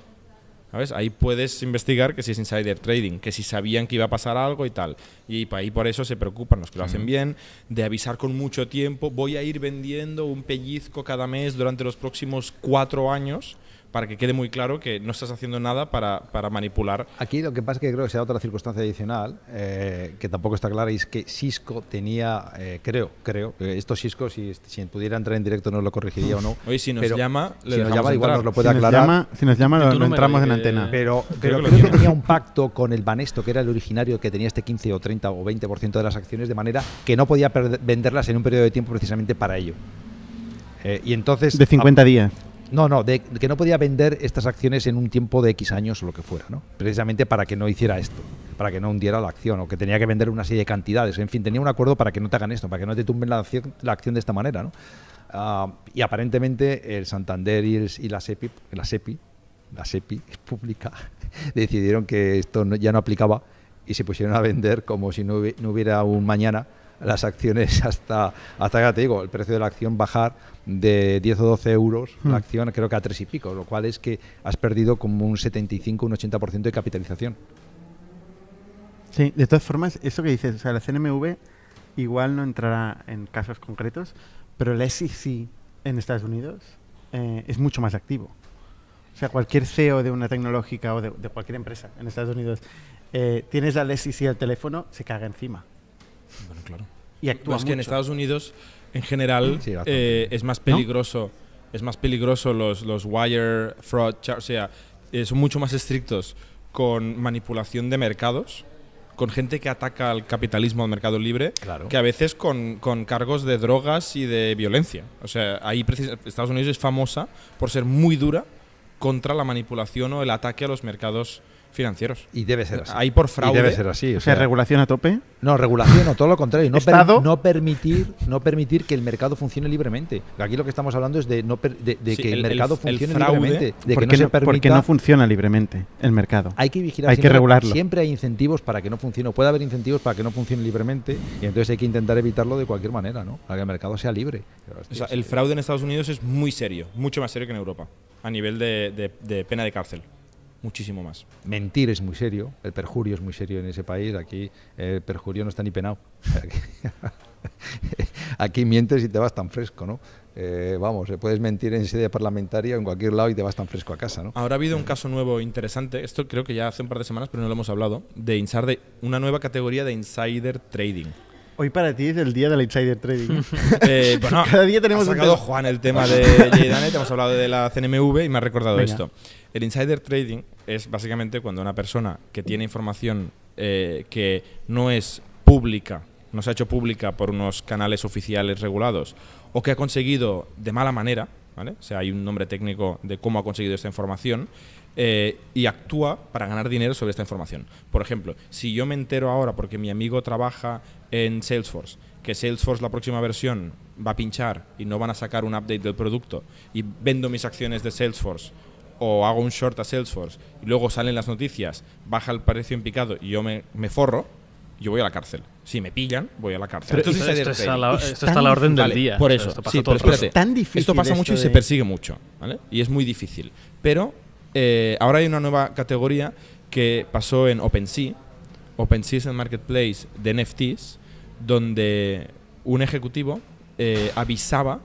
¿Sabes? Ahí puedes investigar que si es insider trading, que si sabían que iba a pasar algo y tal. Y ahí por eso se preocupan los que lo hacen bien, de avisar con mucho tiempo, voy a ir vendiendo un pellizco cada mes durante los próximos cuatro años para que quede muy claro que no estás haciendo nada para, para manipular. Aquí lo que pasa es que creo que sea otra circunstancia adicional, eh, que tampoco está clara, y es que Cisco tenía, eh, creo, creo, eh, esto Cisco, si, si pudiera entrar en directo nos lo corregiría o no. Hoy si nos Pero llama, le si nos llama, igual nos lo puede si, nos aclarar. llama, si nos llama, lo, lo entramos en antena. Pero, Creo pero que creo tenía un pacto con el Banesto, que era el originario que tenía este 15 o 30 o 20% de las acciones, de manera que no podía perder- venderlas en un periodo de tiempo precisamente para ello. Eh, y entonces de 50 días. No, no, de, que no podía vender estas acciones en un tiempo de X años o lo que fuera, ¿no? Precisamente para que no hiciera esto, para que no hundiera la acción o que tenía que vender una serie de cantidades. En fin, tenía un acuerdo para que no te hagan esto, para que no te tumben la acción, la acción de esta manera, ¿no? Ah, y aparentemente el Santander y, el- y la SEPI, la SEPI, la SEPI pública, decidieron que esto no- ya no aplicaba y se pusieron a vender como si no hubiera un mañana las acciones hasta, hasta ya te digo, el precio de la acción bajar de 10 o 12 euros Hmm. la acción creo que a 3 y pico, lo cual es que has perdido como un 75, un 80% de capitalización. Sí, de todas formas, eso que dices, o sea, la CNMV igual no entrará en casos concretos, pero la SEC en Estados Unidos eh, es mucho más activo. O sea, cualquier CEO de una tecnológica o de, de cualquier empresa en Estados Unidos, eh, tienes al SEC al teléfono, se caga encima. Bueno, claro. Y actúa que en. Estados Unidos, en general, Sí, eh, es más peligroso. Es más peligroso los, los wire fraud, o sea, eh, son mucho más estrictos con manipulación de mercados, con gente que ataca al capitalismo, al mercado libre, Claro. que a veces con, con cargos de drogas y de violencia. O sea, ahí Estados Unidos es famosa por ser muy dura contra la manipulación o el ataque a los mercados financieros. Y debe ser así. Ahí por Y fraude. debe ser así. O sea, regulación a tope. No, regulación o todo lo contrario. No, per- Estado. no permitir, no permitir que el mercado funcione libremente. Aquí lo que estamos hablando es de, no per- de, de Sí, que el, mercado el funcione fraude, libremente. De que porque, no se porque no funciona libremente el mercado. hay que vigilar. hay que siempre- regularlo. Siempre hay incentivos para que no funcione. Puede haber incentivos para que no funcione libremente. Y entonces hay que intentar evitarlo de cualquier manera, ¿no? Para que el mercado sea libre. Pero, O sea, el fraude en Estados Unidos es muy serio, mucho más serio que en Europa, a nivel de, de- de pena de cárcel. Muchísimo más. Mentir es muy serio, el perjurio es muy serio en ese país. Aquí el perjurio no está ni penado. Aquí, aquí mientes y te vas tan fresco, ¿no? Eh, vamos, eh, puedes mentir en sede parlamentaria o en cualquier lado y te vas tan fresco a casa, ¿no? Ahora ha habido un caso nuevo interesante, esto creo que ya hace un par de semanas, pero no lo hemos hablado, de insider, una nueva categoría de insider trading. Hoy para ti es el día del insider trading. Eh, bueno, Cada día tenemos ha un sacado tema. Juan el tema de JDanet, hemos hablado de la CNMV y me ha recordado Venga. esto. El insider trading es básicamente cuando una persona que tiene información eh, que no es pública, no se ha hecho pública por unos canales oficiales regulados, o que ha conseguido de mala manera, ¿vale? o sea, hay un nombre técnico de cómo ha conseguido esta información, eh, y actúa para ganar dinero sobre esta información. Por ejemplo, si yo me entero ahora porque mi amigo trabaja en Salesforce, que Salesforce la próxima versión va a pinchar y no van a sacar un update del producto y vendo mis acciones de Salesforce o hago un short a Salesforce y luego salen las noticias, baja el precio en picado y yo me, me forro, yo voy a la cárcel. Si me pillan, voy a la cárcel. Pero Esto es esto, está la, Es esto tan está a la orden del Vale, día. Por O sea, eso, esto pasa sí, todo pero espérate. Es tan difícil Esto pasa mucho y se persigue mucho, ¿vale? Y es muy difícil. Pero eh, ahora hay una nueva categoría que pasó en OpenSea. OpenSea es el marketplace de NFTs, donde un ejecutivo eh, avisaba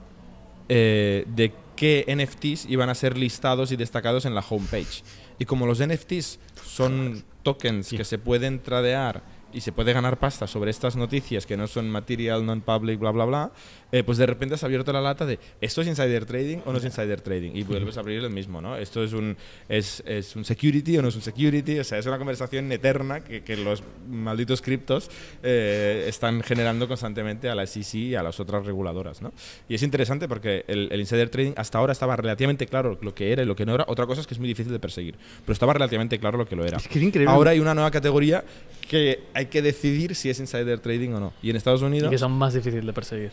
eh, de qué NFTs iban a ser listados y destacados en la homepage. Y como los NFTs son tokens que se pueden tradear y se puede ganar pasta sobre estas noticias que no son material, non-public, bla, bla, bla, eh, pues de repente has abierto la lata de ¿esto es insider trading o no es insider trading? Y vuelves a abrir el mismo, ¿no? ¿Esto es un, es, es un security o no es un security? O sea, es una conversación eterna que, que los malditos criptos eh, están generando constantemente a la SEC y a las otras reguladoras, ¿no? Y es interesante porque el, el insider trading hasta ahora estaba relativamente claro lo que era y lo que no era. Otra cosa es que es muy difícil de perseguir, pero estaba relativamente claro lo que lo era. Es que es increíble. Ahora hay una nueva categoría que hay que decidir si es insider trading o no. Y en Estados Y Unidos, que son más difíciles de perseguir.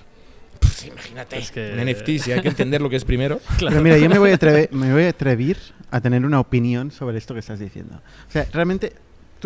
Pues imagínate, Es que- un NFT, si hay que entender lo que es primero. Pero mira, yo me voy, a atrever, me voy a atrever a tener una opinión sobre esto que estás diciendo. O sea, realmente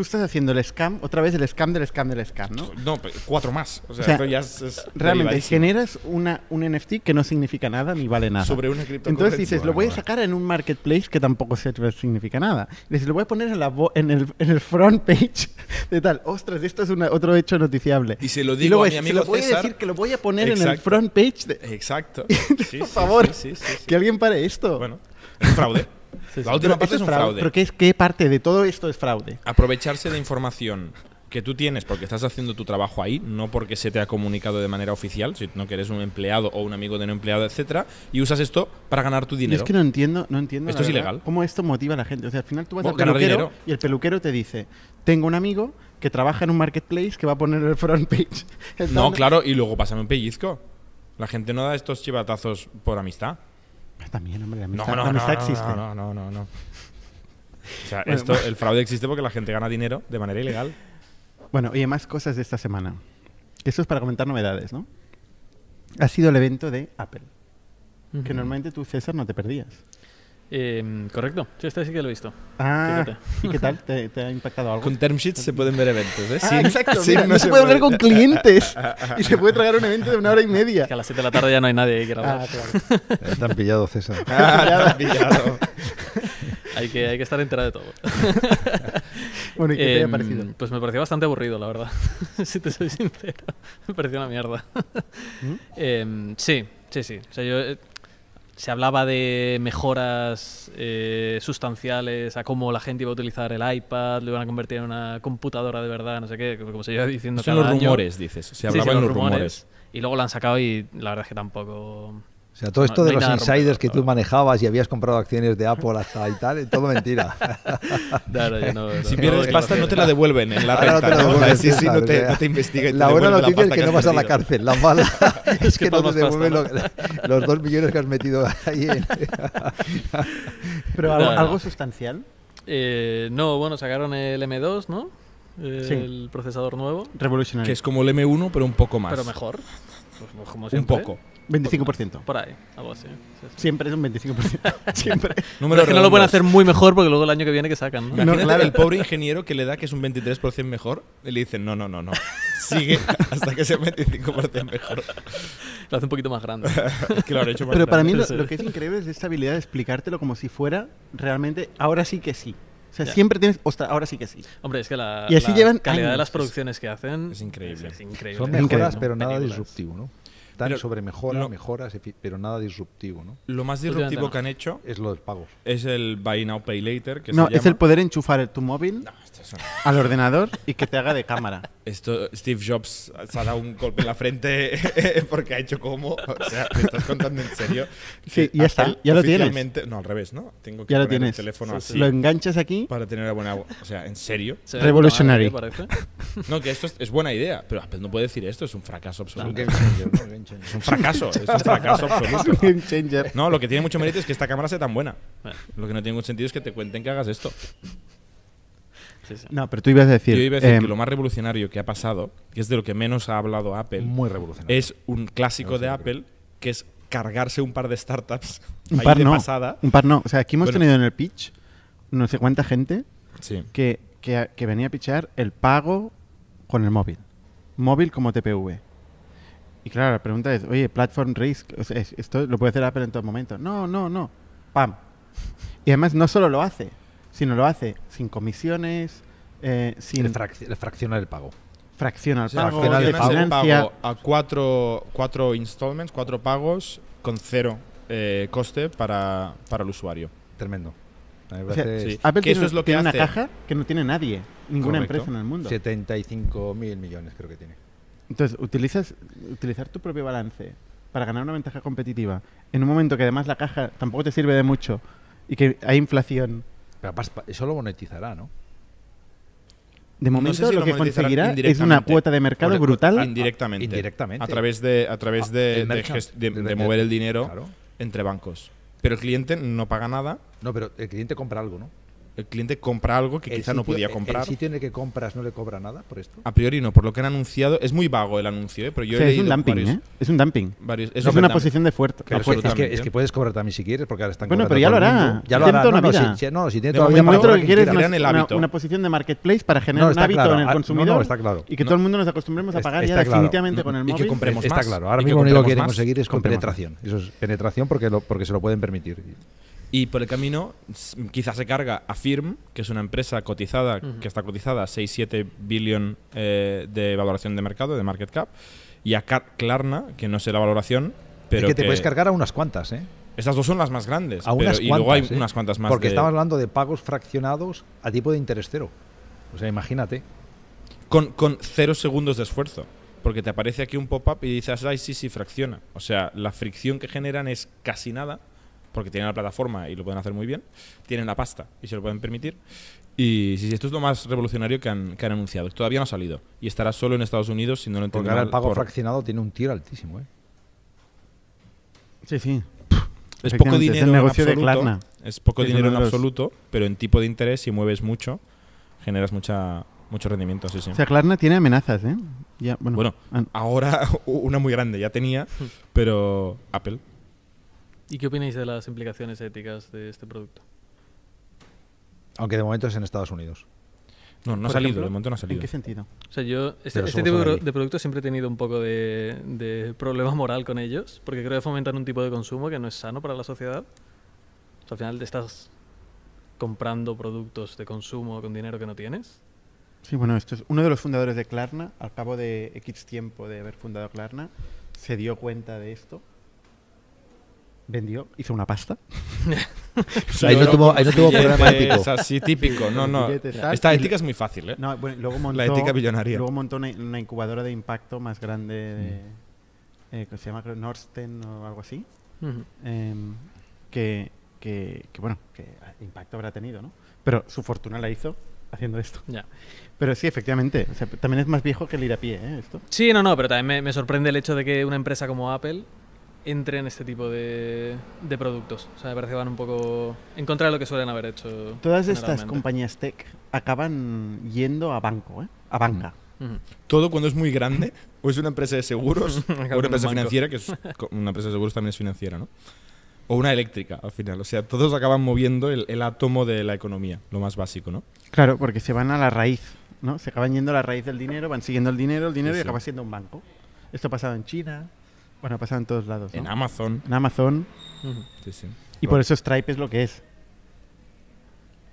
tú estás haciendo el scam, otra vez el scam del scam del scam, ¿no? No, cuatro más. O sea, O sea, esto ya es, es Realmente derivadísimo. generas una, un NFT que no significa nada ni vale nada. sobre una cripto. Entonces dices, lo voy a sacar en un marketplace que tampoco se- significa nada. Y dices, lo voy a poner en, la en, el, en el front page de tal. Ostras, esto es una- otro hecho noticiable. Y se lo Y digo luego a mi se amigo lo voy a César. decir que lo voy a poner en el Exacto. front page. de- Exacto. Sí, Por favor, sí, sí, que alguien pare esto. Bueno, es fraude. Sí, sí. La última Pero parte es un fraude. ¿Pero qué, es, qué parte de todo esto es fraude? Aprovecharse de información que tú tienes porque estás haciendo tu trabajo ahí, no porque se te ha comunicado de manera oficial, sino que eres un empleado o un amigo de un empleado, etcétera, y usas esto para ganar tu dinero. es que no entiendo, no entiendo Esto es verdad, ilegal. cómo esto motiva a la gente. O sea, al final tú vas Bueno, al peluquero dinero. y el peluquero te dice, tengo un amigo que trabaja en un marketplace que va a poner el front page. No, claro, y luego pásame un pellizco. La gente no da estos chivatazos por amistad. También, hombre, la No, amistad, no, la no, amistad no, existe. no, no, no, no. O sea, Bueno, esto, el fraude existe porque la gente gana dinero de manera ilegal. Bueno, oye, más cosas de esta semana. Esto es para comentar novedades, ¿no? Ha sido el evento de Apple, que normalmente tú, César, no te perdías. Eh, correcto. Sí, este sí que lo he visto. Ah, Fíjate. ¿y qué tal? ¿Te, te ha impactado algo? Con term sheets se pueden ver eventos, ¿eh? Ah, Sin- exacto. mira, no, se puede hablar con clientes y se puede tragar un evento de una hora y media. Que a las 7 de la tarde ya no hay nadie que quiera Ah, claro. Te han pillado, César. Ah, lo has pillado. hay, que, hay que estar enterado de todo. Bueno, ¿y qué te Em, ha parecido? Pues me pareció bastante aburrido, la verdad. si te soy sincero. me pareció una mierda. ¿Mm? Em, sí, sí, sí. O sea, yo, eh, se hablaba de mejoras eh, sustanciales a cómo la gente iba a utilizar el iPad, lo iban a convertir en una computadora de verdad, no sé qué, como se lleva diciendo Son cada los año. rumores, dices. Se Sí, hablaba sí, en los los rumores. Y luego lo han sacado y la verdad es que tampoco... sea, todo esto No- de no los insiders que tú manejabas y habías comprado acciones de Apple hasta y tal, es todo mentira. Claro, yo no- Si pierdes no- pasta, no te la devuelven en la renta. te la ¿no? devuelven, Sí, sí, no te, te investigan. La buena noticia es que no vas a la cárcel, la mala es que, no te devuelven lo- los dos millones que has metido ahí en... Pero algo, sustancial. Eh, no, bueno, sacaron el M2, ¿no? Sí. El procesador nuevo, Revolutionary. Que es como el M1, pero un poco más. pero mejor. Pues como Un poco. 25%. Por ahí, algo así. sí, sí. Siempre es un 25%. Siempre. Pero es que no lo pueden hacer muy mejor porque luego el año que viene que sacan, ¿no? Imagínate No, claro. el pobre ingeniero que le da que es un 23% mejor y le dicen, no, no, no, no. Sigue hasta que sea un 25% mejor. Lo hace un poquito más grande. Es que lo habré hecho más Pero para mí lo, que es increíble es esta habilidad de explicártelo como si fuera realmente ahora sí que sí. O sea, siempre tienes, ostras, ahora sí que sí. Hombre, es que la, Y así la llevan calidad de las producciones que hacen Es increíble. Es, increíble. Son mejoras, ¿no? pero nada Películas. disruptivo, ¿no? Pero sobre mejora, lo- mejoras, pero nada disruptivo, ¿no? Lo más disruptivo no. que han hecho Es lo del pago. es el Buy Now Pay Later. Que No, se es llama. el poder enchufar tu móvil No, esto, es- al ordenador y que te haga de cámara. esto- Steve Jobs se ha dado un golpe en la frente porque ha hecho como. O sea, ¿me estás contando en serio? Sí, ya está, ya lo tienes. No, al revés, ¿no? Tengo que Ya lo poner tienes. el teléfono así Lo enganchas aquí. para tener la buena. O sea, ¿en serio? Se Revolutionary. No, que esto es, es buena idea, pero Apple no puede decir esto, es un fracaso absoluto. Es un fracaso, es un fracaso absoluto. game changer. No, lo que tiene mucho mérito es que esta cámara sea tan buena. Lo que no tiene ningún sentido es que te cuenten que hagas esto. sí, sí. No, pero tú ibas a decir. Yo iba a decir em, que lo más revolucionario que ha pasado, que es de lo que menos ha hablado Apple, Muy revolucionario. es un clásico de. Apple, que es cargarse un par de startups un ahí par de no. pasada. Un par no. O sea, aquí hemos Bueno. tenido en el pitch no sé cuánta gente Sí. que, que, que venía a pichar el pago con el móvil. Móvil como TPV. Y claro, la pregunta es, oye, platform risk, o sea, es- esto lo puede hacer Apple en todo momento. No, no, no. Pam. Y además no solo lo hace, sino lo hace sin comisiones, eh, sin El, frac- el fraccionar el pago. O sea, pago, fraccionar de el el pago a cuatro, cuatro installments, cuatro pagos, con cero eh, coste para, para el usuario. Tremendo. O sea, sí. Apple que eso tiene, es lo que tiene una hace. caja que no tiene nadie, ninguna Correcto. empresa en el mundo. 75 mil millones creo que tiene. Entonces, utilizas, utilizar tu propio balance para ganar una ventaja competitiva en un momento que además la caja tampoco te sirve de mucho y que hay inflación. Pero eso lo monetizará, ¿no? De momento sé si lo lo que conseguirá es una cuota de mercado Porque- brutal. Ah, indirectamente. indirectamente. A través de, a través Ah, de, de merchant, gest- de- de- de de- mover el dinero Claro. entre bancos. Pero el cliente no paga nada. No, pero el cliente compra algo, ¿no? El cliente compra algo que El quizá no sitio- podía el- comprar. ¿El sitio en el que compras no le cobra nada por esto? A priori no, por lo que han anunciado. Es muy vago el anuncio, ¿eh? pero yo O sea, he es un dumping, varios, ¿eh? Es un dumping. varios- Es, un una posición de fuerte. Es, que, es, que, es que puedes cobrar también si quieres, porque ahora están Bueno, pero ya lo hará. Ya lo hará. toda No, una no, vida. si- si- no, si tiene todavía momento lo que quieres es una, el una- hábito. una posición de marketplace para generar No, un hábito claro. en el Ah, no, consumidor no, está claro. y que No. todo el mundo nos acostumbremos a pagar está ya claro. definitivamente con el Y que móvil. compremos Está más. claro. Ahora mismo lo único que quieren conseguir es Compremos penetración. Eso es penetración porque, lo, porque se lo pueden permitir. Y por el camino, quizás se carga a Firm, que es una empresa cotizada, que está cotizada a 6-7 billion eh, de valoración de mercado, de market cap, y a Car- Klarna, que no sé la valoración, pero es que te puedes cargar a unas cuantas, ¿eh? Estas dos son las más grandes. A pero- unas y cuantas. luego hay ¿eh? unas cuantas más. Porque de- estamos hablando de pagos fraccionados a tipo de interés cero. O sea, imagínate. con, con cero segundos de esfuerzo. Porque te aparece aquí un pop-up y dices, ay, sí, sí, fracciona. O sea, la fricción que generan es casi nada, porque tienen la plataforma y lo pueden hacer muy bien. Tienen la pasta y se lo pueden permitir. Y sí, sí, esto es lo más revolucionario que han, que han anunciado. Todavía no ha salido. Y estará solo en Estados Unidos, si no lo entiendo Porque ahora el pago por- fraccionado tiene un tiro altísimo, ¿eh? Sí, sí. Es poco Efectivamente, es dinero el en negocio de absoluto. Klarna. Es poco Es dinero en de absoluto, pero en tipo de interés, si mueves mucho, generas mucha, mucho rendimiento. Sí, sí. O sea, Klarna tiene amenazas, ¿eh? Ya, bueno, Bueno, ahora una muy grande ya tenía, pero Apple. ¿Y qué opináis de las implicaciones éticas de este producto? Aunque de momento es en Estados Unidos. No, no ha por salido, ejemplo, de momento no ha ¿En salido. qué sentido? O sea, yo este, este tipo de, de productos siempre he tenido un poco de, de problema moral con ellos, porque creo que fomentan un tipo de consumo que no es sano para la sociedad. O sea, al final te estás comprando productos de consumo con dinero que no tienes. Sí, bueno, esto es uno de los fundadores de Klarna, al cabo de X tiempo de haber fundado Klarna, se dio cuenta de esto, vendió, hizo una pasta. Ahí no tuvo- ahí no tuvo problema ético. así típico. No, no. Esta ética es muy fácil, ¿eh? No, bueno, luego montó, La ética billonaria. Luego montó una, una incubadora de impacto más grande, de, eh, que se llama creo, Norsten o algo así. Em, que, que, que, bueno, que impacto habrá tenido, ¿no? Pero su fortuna la hizo haciendo esto. Ya. Pero sí, efectivamente, o sea, también es más viejo que el ir a pie, ¿eh? Esto. Sí, no, no, pero también me, me sorprende el hecho de que una empresa como Apple entre en este tipo de, de productos. O sea, me parece que van un poco en contra de lo que suelen haber hecho. Todas estas compañías tech acaban yendo a banco, ¿eh? A banca. Todo cuando es muy grande, o es una empresa de seguros, o una un empresa financiera, que es una empresa de seguros también es financiera, ¿no? O una eléctrica, al final. O sea, todos acaban moviendo el, el átomo de la economía, lo más básico, ¿no? Claro, porque se van a la raíz, ¿no? Se acaban yendo a la raíz del dinero, van siguiendo el dinero, el dinero Sí, y sí. acaba siendo un banco. Esto ha pasado en China, bueno, ha pasado en todos lados, ¿no? En Amazon. En Amazon. Sí, sí. Y por eso Stripe es lo que es.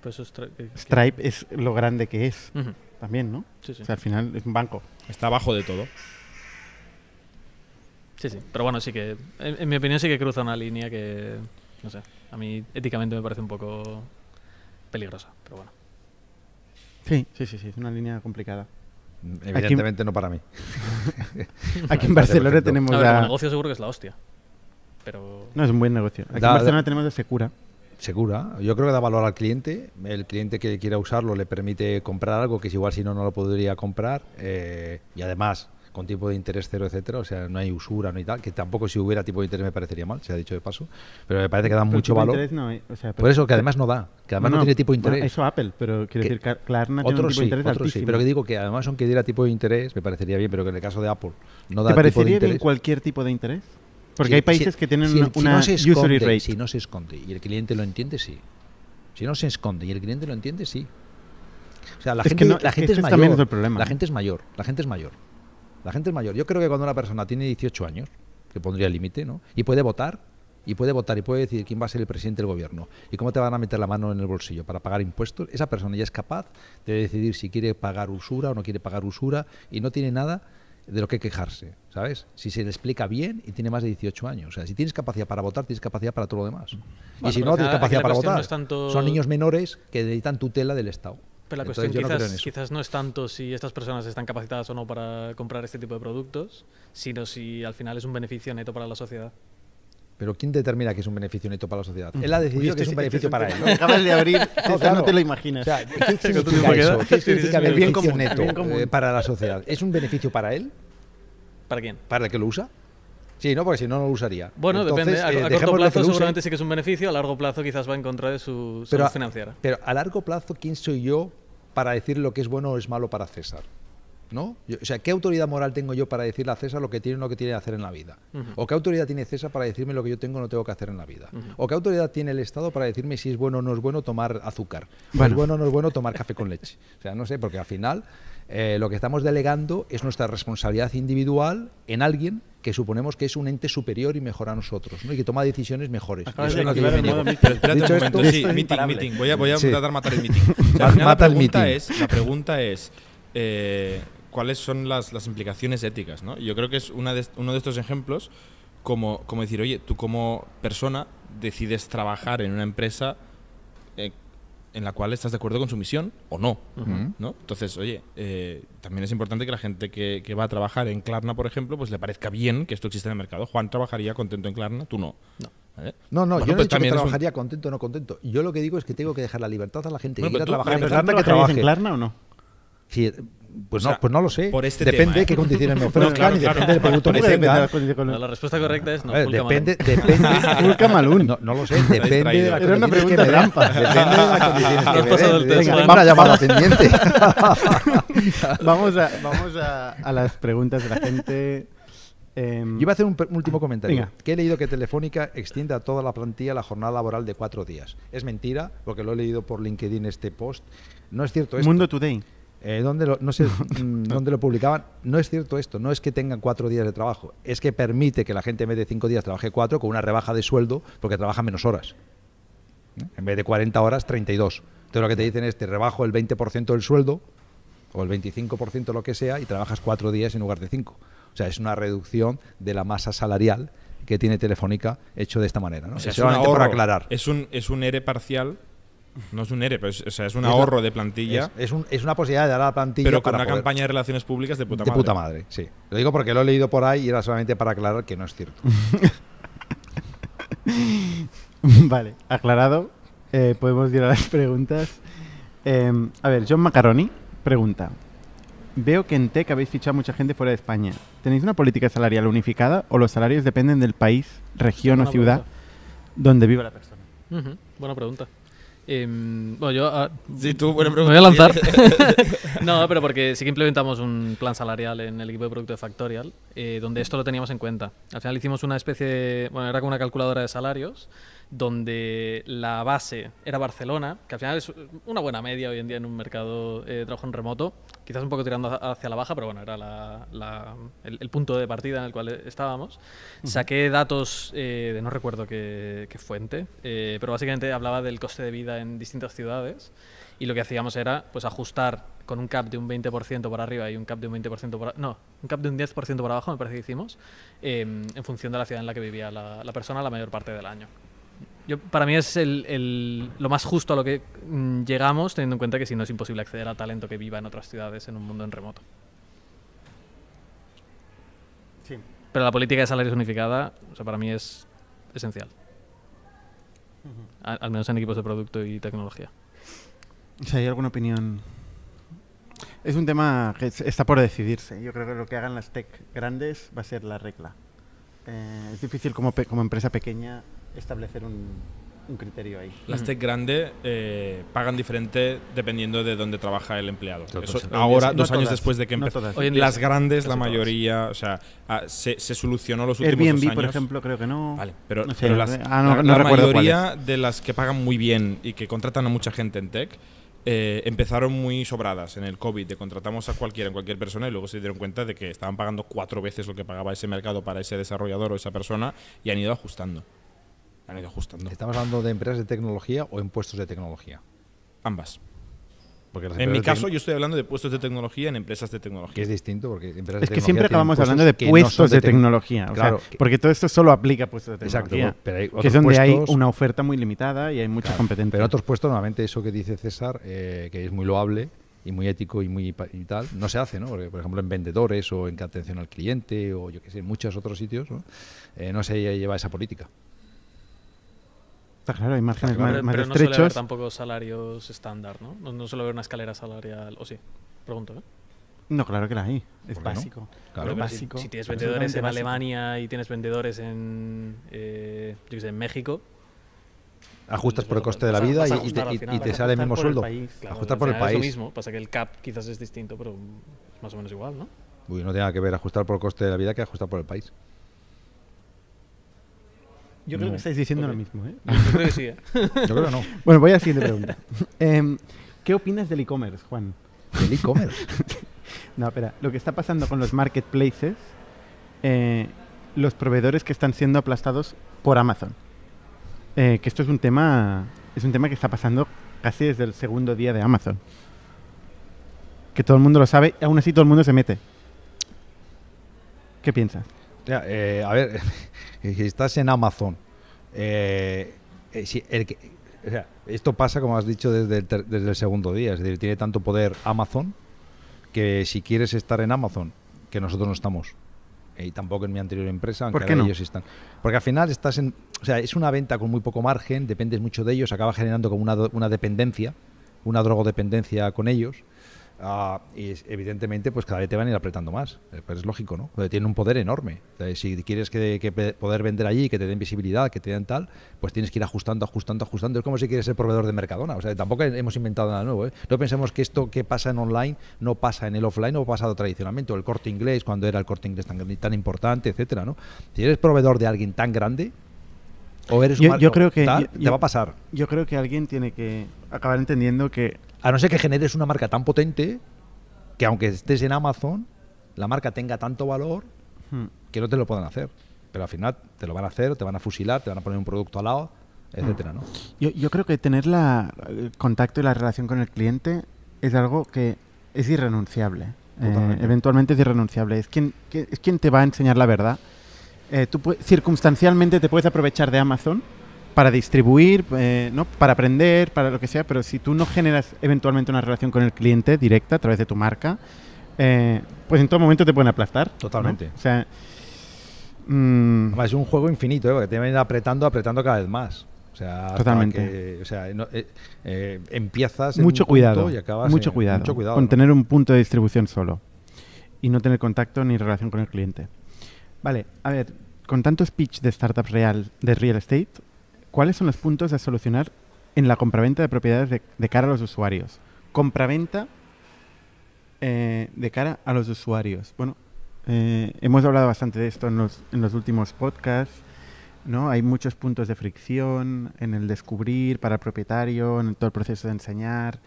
Pues eso que- que- Stripe es lo grande que es también, ¿no? Sí, sí. O sea, al final es un banco. Está abajo de todo. Sí, sí. Pero bueno, sí que. En, en mi opinión, sí que cruza una línea que. No sé. A mí éticamente me parece un poco peligrosa. Pero bueno. Sí, sí, sí, sí, es una línea complicada. Evidentemente no para mí. Aquí en Barcelona tenemos A ver, negocio seguro que es la hostia. Pero. No, es un buen negocio. Aquí Da- en Barcelona da- tenemos de Secura. Segura. Yo creo que da valor al cliente. El cliente que quiera usarlo le permite comprar algo que es igual si no, no lo podría comprar. eh, y además, con tipo de interés cero, etcétera. O sea, no hay usura, no hay tal. Que tampoco si hubiera tipo de interés me parecería mal, se ha dicho de paso. Pero me parece que da Pero mucho tipo de valor. interés no hay, o sea, Por eso que además no da. Que además no, tiene tipo de bueno, interés. eso Apple, pero quiero Que- decir, Klarna tiene un tipo de sí, interés otros sí. Pero que digo que además aunque diera tipo de interés, me parecería bien, pero que en el caso de Apple no da ¿Te tipo de parecería bien interés. cualquier tipo de interés? Porque Si- hay países si- que tienen si- una, no esconde, rate. Si no se esconde y el cliente lo entiende, sí. Si no se esconde y el cliente lo entiende, sí. O sea, la Es gente, no- la es que gente es ese mayor. también es el problema, La ¿no? gente es mayor. La gente es mayor. La gente es mayor. Yo creo que cuando una persona tiene 18 años, que pondría el límite, ¿no? Y puede votar, y puede votar y puede decir quién va a ser el presidente del gobierno y cómo te van a meter la mano en el bolsillo para pagar impuestos, esa persona ya es capaz de decidir si quiere pagar usura o no quiere pagar usura y no tiene nada de lo que quejarse, ¿sabes? Si se le explica bien y tiene más de 18 años. O sea, si tienes capacidad para votar, tienes capacidad para todo lo demás. Bueno, y si no tienes capacidad para votar, no es tanto- son niños menores que necesitan tutela del Estado. Pero la Entonces, cuestión yo no quizás, quizás no es tanto si estas personas están capacitadas o no para comprar este tipo de productos, sino si al final es un beneficio neto para la sociedad. Pero ¿quién determina que es un beneficio neto para la sociedad? Mm. Él ha decidido este que es un sí- beneficio este para él. Acabas de abrir, No, eso claro. no te lo O imaginas. sea, ¿qué ¿Con tu significa eso? ¿Qué significa beneficio neto bien común. eh, para la sociedad? ¿Es un beneficio para él? ¿Para quién? ¿Para el que lo usa? Sí, no, porque si no, no lo usaría. Bueno, Entonces, depende. A, eh, a corto plazo lo seguramente sí que es un beneficio, a largo plazo quizás va en contra de su salud pero, financiera. pero a largo plazo, ¿quién soy yo para decir lo que es bueno o es malo para César? ¿No? Yo- o sea, ¿qué autoridad moral tengo yo para decirle a César lo que tiene o no que tiene que hacer en la vida? ¿O qué autoridad tiene César para decirme lo que yo tengo o no tengo que hacer en la vida? ¿O qué autoridad tiene el Estado para decirme si es bueno o no es bueno tomar azúcar? ¿O Bueno. es bueno o no es bueno tomar café con leche? O sea, no sé, porque al final eh, lo que estamos delegando es nuestra responsabilidad individual en alguien que suponemos que es un ente superior y mejor a nosotros, ¿no? Y que toma decisiones mejores. Acabas Eso de es lo que yo activar me el modo niego. Pero espérate Dicho un momento, esto- sí, esto es meeting, imparable. meeting. Voy a, voy a Sí. intentar matar el meeting. O sea, al final Mata la el pregunta meeting. es, la pregunta es eh, ¿cuáles son las, las implicaciones éticas? ¿no? Yo creo que es una de uno de estos ejemplos como, como decir, oye, tú como persona decides trabajar en una empresa en la cual estás de acuerdo con su misión o no. ¿no? Entonces, oye, eh, también es importante que la gente que, que va a trabajar en Klarna, por ejemplo, pues le parezca bien que esto existe en el mercado. Juan trabajaría contento en Klarna, tú no. No. ¿Vale? No, no, Bueno, yo no pues he dicho que un- trabajaría contento o no contento. Yo lo que digo es que tengo que dejar la libertad a la gente Bueno, que quiera trabajar en ¿Pero Klarna, que trabajarías en trabaje. Klarna o no? Sí, pues, O sea, no, pues no lo sé. por este depende tema, de ¿eh? qué condiciones me No, ofrezcan claro, y claro. depende del producto ¿Cómo que de? No, la respuesta correcta es no. A ver, depende, depende. No, no lo sé, depende de las Era una pregunta que trampa. Depende de las condiciones que me den. Venga, Juan. una llamada pendiente. Vamos, a, vamos a, a las preguntas de la gente. Em, Yo iba a hacer un, un último comentario. Venga. Que he leído que Telefónica extiende a toda la plantilla la jornada laboral de cuatro días. Es mentira, porque lo he leído por LinkedIn este post. No es cierto esto. Mundo Today. Eh, ¿dónde lo, no sé mm, dónde lo publicaban. No es cierto esto. No es que tengan cuatro días de trabajo. Es que permite que la gente en vez de cinco días trabaje cuatro con una rebaja de sueldo porque trabaja menos horas. ¿Eh? En vez de 40 horas, 32. Entonces lo que te dicen es te rebajo el 20% del sueldo o el 25% lo que sea y trabajas cuatro días en lugar de cinco. O sea, es una reducción de la masa salarial que tiene Telefónica hecho de esta manera. ¿no? O sea, Es un aclarar. Es un, es un ERE parcial. No es un ERE, pero es, o sea, es un Es la- ahorro de plantilla, Es, es un- es una posibilidad de dar a la plantilla pero con para una poder- campaña de relaciones públicas de puta de madre. puta madre, sí. Lo digo porque lo he leído por ahí y era solamente para aclarar que no es cierto. Vale, aclarado. Eh, podemos ir a las preguntas. Eh, a ver, John Macaroni pregunta. Veo que en Tech habéis fichado mucha gente fuera de España. ¿Tenéis una política salarial unificada o los salarios dependen del país, región o ciudad pregunta. donde vive la persona? Buena pregunta. Em, bueno, yo ah, Sí, tú, buena me pregunta. voy a lanzar. no, pero porque sí que implementamos un plan salarial en el equipo de producto de Factorial, eh, donde esto lo teníamos en cuenta. Al final hicimos una especie de. Bueno, era como una calculadora de salarios, donde la base era Barcelona, que al final es una buena media hoy en día en un mercado eh, de trabajo en remoto, quizás un poco tirando ha- hacia la baja, pero bueno, era la- la- el, el punto de partida en el cual estábamos. Saqué datos de no recuerdo qué, qué fuente, eh, pero básicamente hablaba del coste de vida en distintas ciudades y lo que hacíamos era pues ajustar con un cap de un 20% por arriba y un cap de un 20% por no, un cap de un 10% por abajo me parece que hicimos, eh, en función de la ciudad en la que vivía la, la persona la mayor parte del año. Yo, para mí es el, el- lo más justo a lo que mm, llegamos, teniendo en cuenta que si no es imposible acceder a talento que viva en otras ciudades en un mundo en remoto. Sí. Pero la política de salarios unificada, o sea, para mí es esencial. Al menos en equipos de producto y tecnología. Si hay alguna opinión. Es un tema que es- está por decidirse. Yo creo que lo que hagan las tech grandes va a ser la regla. Eh, es difícil como, pe- como empresa pequeña establecer un, un criterio ahí. Las tech grande eh, pagan diferente dependiendo de dónde trabaja el empleado. Eso, ahora, No dos años todas, después de que no empezó. todas. Hoy en día Las grandes, la todas. mayoría, o sea, ah, se, se solucionó los últimos Airbnb, dos años. por ejemplo, creo que no. Vale, pero, No sé, pero las, ah, no- la, no la mayoría de las que pagan muy bien y que contratan a mucha gente en tech eh, empezaron muy sobradas en el COVID, de contratamos a cualquiera, en cualquier persona, y luego se dieron cuenta de que estaban pagando cuatro veces lo que pagaba ese mercado para ese desarrollador o esa persona y han ido ajustando. Han ido ajustando. ¿Estamos hablando de empresas de tecnología o en puestos de tecnología? Ambas. Porque En mi caso, yo estoy hablando de puestos de tecnología en empresas de que tecnología. es distinto, porque empresas Es de que siempre acabamos hablando de puestos que no de, tec- tecnología. o sea, Claro, que- porque todo esto solo aplica a puestos de Exacto, tecnología. pero hay que es donde hay una oferta muy limitada y hay mucha Claro, competencia. Pero en otros puestos, normalmente eso que dice César, eh, que es muy loable y muy ético y muy y tal, no se hace, ¿no? Porque, por ejemplo, en vendedores o en atención al cliente o yo qué sé, en muchos otros sitios, ¿no? Eh, no se lleva esa política. Está claro, hay márgenes Pero, más, más pero no suele haber estrechos. tampoco salarios estándar, ¿no? ¿no? No suele haber una escalera salarial, o sí. Pregunto, ¿eh? No, claro que la hay. Es básico. Claro. Pero si- básico. Si, tienes vendedores en básico. Alemania y tienes vendedores en, eh, yo qué sé, en México, Ajustas por el coste de la vida y- te, y- final. y Vas te sale el mismo sueldo. país. claro, Ajustar por el es lo país. mismo. Pasa que el CAP quizás es distinto, pero es más o menos igual, ¿no? Uy, no tiene nada que ver ajustar por el coste de la vida que ajustar por el país. Yo creo No. que estáis diciendo lo mismo. ¿eh? Yo creo que sí, ¿eh? Yo creo que no. Bueno, voy a la siguiente pregunta. Em, ¿Qué opinas del e-commerce, Juan? El e-commerce. No, espera. Lo que está pasando con los marketplaces, eh, los proveedores que están siendo aplastados por Amazon. Eh, que esto es un tema, es un tema que está pasando casi desde el segundo día de Amazon. Que todo el mundo lo sabe, y aún así todo el mundo se mete. ¿Qué piensas? Ya, eh, a ver, si estás en Amazon, eh, eh, si el que- o sea, esto pasa, como has dicho, desde el, ter- desde el segundo día. Es decir, tiene tanto poder Amazon que si quieres estar en Amazon, que nosotros no estamos. eh, Y tampoco en mi anterior empresa, aunque ¿Por qué ahora no? ellos están. Porque al final estás en. O sea, es una venta con muy poco margen, dependes mucho de ellos, acaba generando como una, una dependencia, una drogodependencia con ellos. Ah, y evidentemente, pues cada vez te van a ir apretando más. Pues es lógico, ¿no? Porque tienen un poder enorme. O sea, si quieres que, poder vender allí, que te den visibilidad, que te den tal, pues tienes que ir ajustando, ajustando, ajustando. Es como si quieres ser proveedor de Mercadona. O sea, tampoco hemos inventado nada nuevo. ¿eh? No pensemos que esto que pasa en online no pasa en el offline o pasado tradicionalmente. O el corte inglés, cuando era el corte inglés tan, tan importante, etcétera, ¿no? Si eres proveedor de alguien tan grande, o eres Yo- yo creo que- tal, yo- te va a pasar. Yo creo que alguien tiene que acabar entendiendo que A no ser que generes una marca tan potente que aunque estés en Amazon, la marca tenga tanto valor hmm, que no te lo puedan hacer. Pero al final te lo van a hacer, te van a fusilar, te van a poner un producto al lado, etcétera, ¿no? Yo, yo creo que tener la, el contacto y la relación con el cliente es algo que es irrenunciable. Eh, eventualmente es irrenunciable. Es quien, que- es quien te va a enseñar la verdad. Eh, tú circunstancialmente te puedes aprovechar de Amazon para distribuir, eh, ¿no? para aprender, para lo que sea, pero si tú no generas eventualmente una relación con el cliente directa a través de tu marca, eh, pues en todo momento te pueden aplastar. ¿no? Totalmente. O sea, mm, es un juego infinito, ¿eh? porque te van a ir apretando, apretando cada vez más. O sea, Totalmente. que- o sea, no- eh, eh, empiezas en mucho punto cuidado, y acabas mucho en- cuidado, mucho cuidado, con ¿no? tener un punto de distribución solo y no tener contacto ni relación con el cliente. Vale, a ver, con tanto speech de startups real de real estate, ¿cuáles son los puntos a solucionar en la compraventa de propiedades de, cara a los usuarios? Compraventa eh, de cara a los usuarios. Bueno, eh, hemos hablado bastante de esto en los, últimos podcasts. ¿no? Hay muchos puntos de fricción en el descubrir para el propietario, en todo el proceso de enseñar,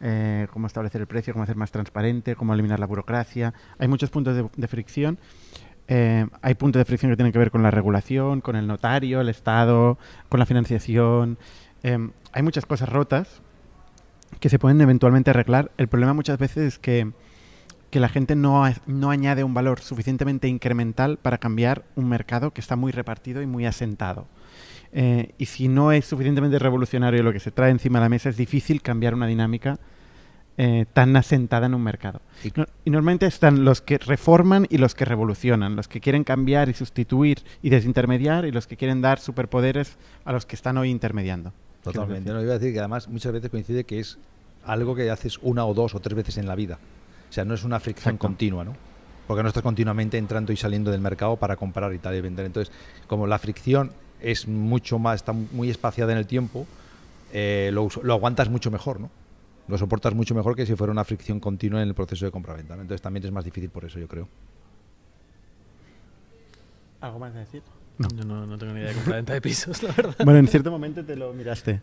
eh, cómo establecer el precio, cómo hacer más transparente, cómo eliminar la burocracia. Hay muchos puntos de fricción. Eh, hay puntos de fricción que tienen que ver con la regulación, con el notario, el Estado, con la financiación. Eh, hay muchas cosas rotas que se pueden eventualmente arreglar. El problema muchas veces es que, que la gente no, no añade un valor suficientemente incremental para cambiar un mercado que está muy repartido y muy asentado. Eh, y si no es suficientemente revolucionario lo que se trae encima de la mesa, es difícil cambiar una dinámica eh, tan asentada en un mercado. Y- No- y normalmente están los que reforman y los que revolucionan, los que quieren cambiar y sustituir y desintermediar y los que quieren dar superpoderes a los que están hoy intermediando. Totalmente. No, iba a decir que además muchas veces coincide que es algo que haces una o dos o tres veces en la vida. O sea, no es una fricción Exacto. continua, ¿no? Porque no estás continuamente entrando y saliendo del mercado para comprar y tal y vender. Entonces, como la fricción es mucho más, está muy espaciada en el tiempo, eh, lo aguantas mucho mejor, ¿no? Lo soportas mucho mejor que si fuera una fricción continua en el proceso de compra-venta. ¿no? Entonces también es más difícil por eso, yo creo. ¿Algo más a decir? Yo no, no tengo ni idea de compraventa de pisos, la verdad. Bueno, en cierto momento te lo miraste.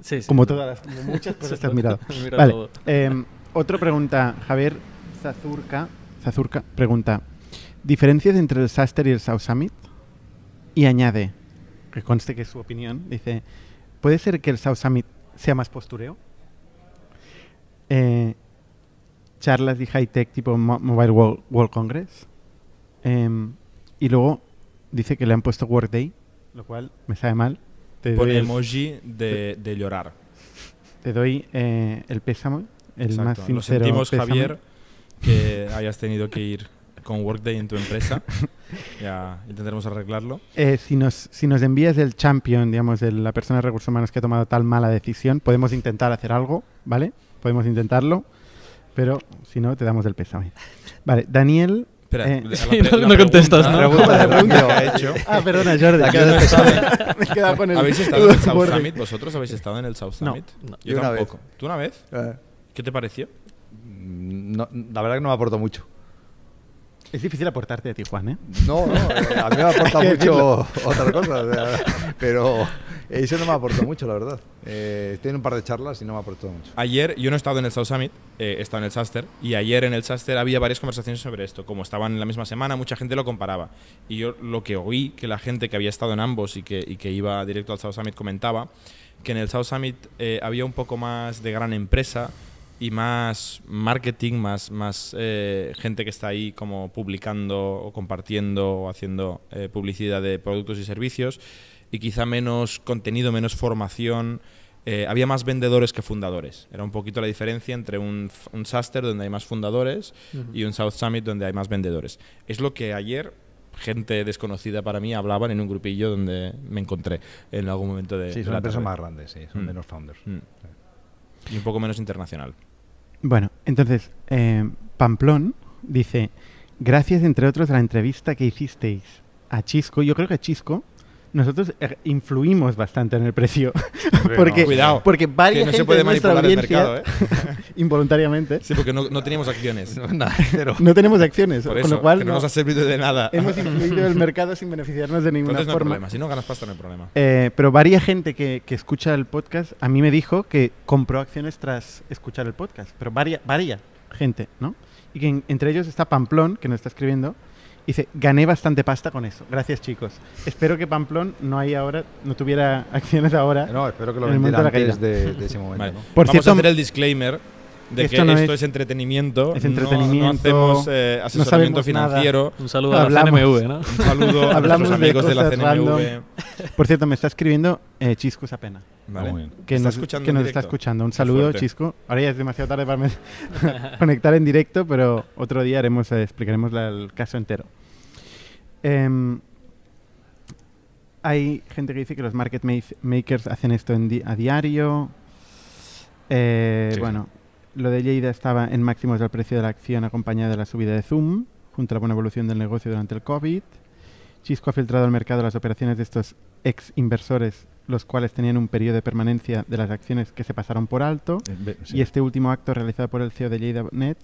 Sí, sí. Como todas las, como muchas cosas te has mirado. Mira Vale. eh, otra pregunta. Javier Zazurka, Zazurka pregunta: ¿Diferencias entre el Saster y el South Summit? Y añade, que conste que es su opinión, dice: ¿Puede ser que el South Summit sea más postureo? Eh, charlas de high tech tipo Mo- Mobile World, World Congress. Em, y luego dice que le han puesto Workday, lo cual me sabe mal. Te Pone el- emoji de, de llorar. te doy eh, el pésame, el Exacto. más Lo sincero sentimos, pésame. Javier, que hayas tenido que ir con Workday en tu empresa. ya intentaremos arreglarlo. Eh, si, nos, si nos envías el champion, digamos, de la persona de recursos humanos que ha tomado tal mala decisión, podemos intentar hacer algo, ¿vale? Podemos intentarlo, pero si no, te damos el pésame. Vale, Daniel... Espera, Eh, la- no- no contestas, pregunta- ¿no? la pregunta que ha hecho. Ah, perdona, Jordi. Me he quedado con el... ¿Habéis estado en el South. Summit? ¿Vosotros habéis estado en el South No, Summit? no. Yo Yo vez. tampoco. ¿Tú una vez? Eh, ¿Qué te pareció? mm, no- la verdad que no me aportó mucho. Es difícil aportarte de Tijuana, ¿eh? No, no, eh, a mí me aporta mucho otra cosa, o sea, pero eso no me aportó mucho, la verdad. Eh, estoy en un par de charlas y no me aportó mucho. Ayer, yo no he estado en el South Summit, eh, he estado en el Saster, y ayer en el Saster había varias conversaciones sobre esto. Como estaban en la misma semana, mucha gente lo comparaba. Y yo lo que oí, que la gente que había estado en ambos y que, y que iba directo al South Summit comentaba, que en el South Summit eh, había un poco más de gran empresa y más marketing, más, más eh, gente que está ahí como publicando o compartiendo o haciendo eh, publicidad de productos y servicios y quizá menos contenido, menos formación. Eh, había más vendedores que fundadores. Era un poquito la diferencia entre un, un Saster donde hay más fundadores y un South Summit donde hay más vendedores. Es lo que ayer gente desconocida para mí hablaban en un grupillo donde me encontré en algún momento de, Sí, son empresas más grandes, sí, son Mm. menos founders. Mm. Y un poco menos internacional. Bueno, entonces, eh, Pamplón dice, gracias entre otros a la entrevista que hicisteis a Chisco, yo creo que a Chisco, nosotros eh, influimos bastante en el precio, porque, no, Cuidado, porque varias que no se gente puede de nuestra manipular el audiencia, mercado, ¿eh? involuntariamente, Sí, porque no, no teníamos acciones. Nada, no tenemos acciones, Por con lo cual que no, no- nos ha servido de nada. hemos influido el mercado sin beneficiarnos de ninguna Entonces no hay forma. problema. Si no ganas pasta, no hay problema. Eh, pero varias gente que, que escucha el podcast a mí me dijo que compró acciones tras escuchar el podcast. Pero varia, varia gente, ¿no? Y que en- entre ellos está Pamplón, que nos está escribiendo. Dice, gané bastante pasta con eso. Gracias, chicos. Espero que Pamplón no haya ahora, no tuviera acciones ahora. No, espero que lo En el vendiera momento de la antes de, de ese momento. Vale. ¿no? Por Vamos cierto, a hacer el disclaimer de esto que no esto es- es, entretenimiento. es entretenimiento, No, hacemos eh, no asesoramiento sabemos nada. financiero. Un saludo a la. CNMV, ¿no? Un saludo a nuestros de amigos de, la cosas random. CNMV. Por cierto, me está escribiendo eh, Chisco Sapena. Vale. Que, ¿Está nos, escuchando que en nos está escuchando. Un saludo. Chisco. Ahora ya es demasiado tarde para conectar en directo, pero otro día haremos, eh, explicaremos la- el caso entero. Em, Hay gente que dice que los market ma- makers hacen esto en di- a diario. Eh, Sí. Bueno, lo de Lleida estaba en máximos del precio de la acción acompañada de la subida de Zoom, junto a la buena evolución del negocio durante el COVID. Chisco ha filtrado al mercado las operaciones de estos ex inversores, los cuales tenían un periodo de permanencia de las acciones que se pasaron por alto. Eh, sí. Y este último acto realizado por el CEO de Lleida.net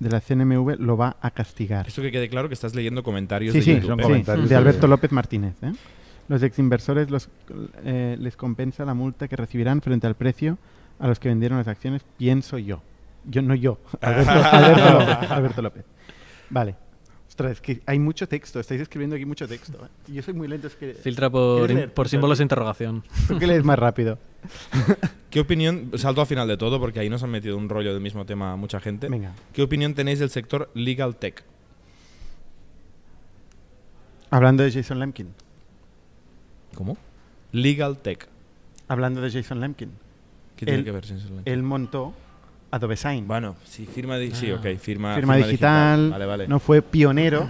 de la CNMV lo va a castigar. Esto que quede claro que estás leyendo comentarios Sí, de sí, YouTube. son ¿eh? comentarios de de- Alberto López Martínez. ¿eh? Los exinversores los, eh, les compensa la multa que recibirán frente al precio a los que vendieron las acciones, pienso yo. Yo no yo, Alberto, Alberto López, Alberto López. Vale. Ostras, es que hay mucho texto, estáis escribiendo aquí mucho texto. ¿eh? Yo soy muy lento, es que... Filtra por, por símbolos de interrogación. ¿Tú qué lees más rápido? ¿Qué opinión, salto al final de todo porque ahí nos han metido un rollo del mismo tema mucha gente. Venga. ¿Qué opinión tenéis del sector legal tech? Hablando de Jason Lemkin. ¿Cómo? Legal tech. Hablando de Jason Lemkin. ¿Qué tiene Él- que ver con eso? Él montó Adobe Sign. Bueno, sí, firma, di- sí, Ah. ok, firma, firma, digital, Vale, vale. no fue pionero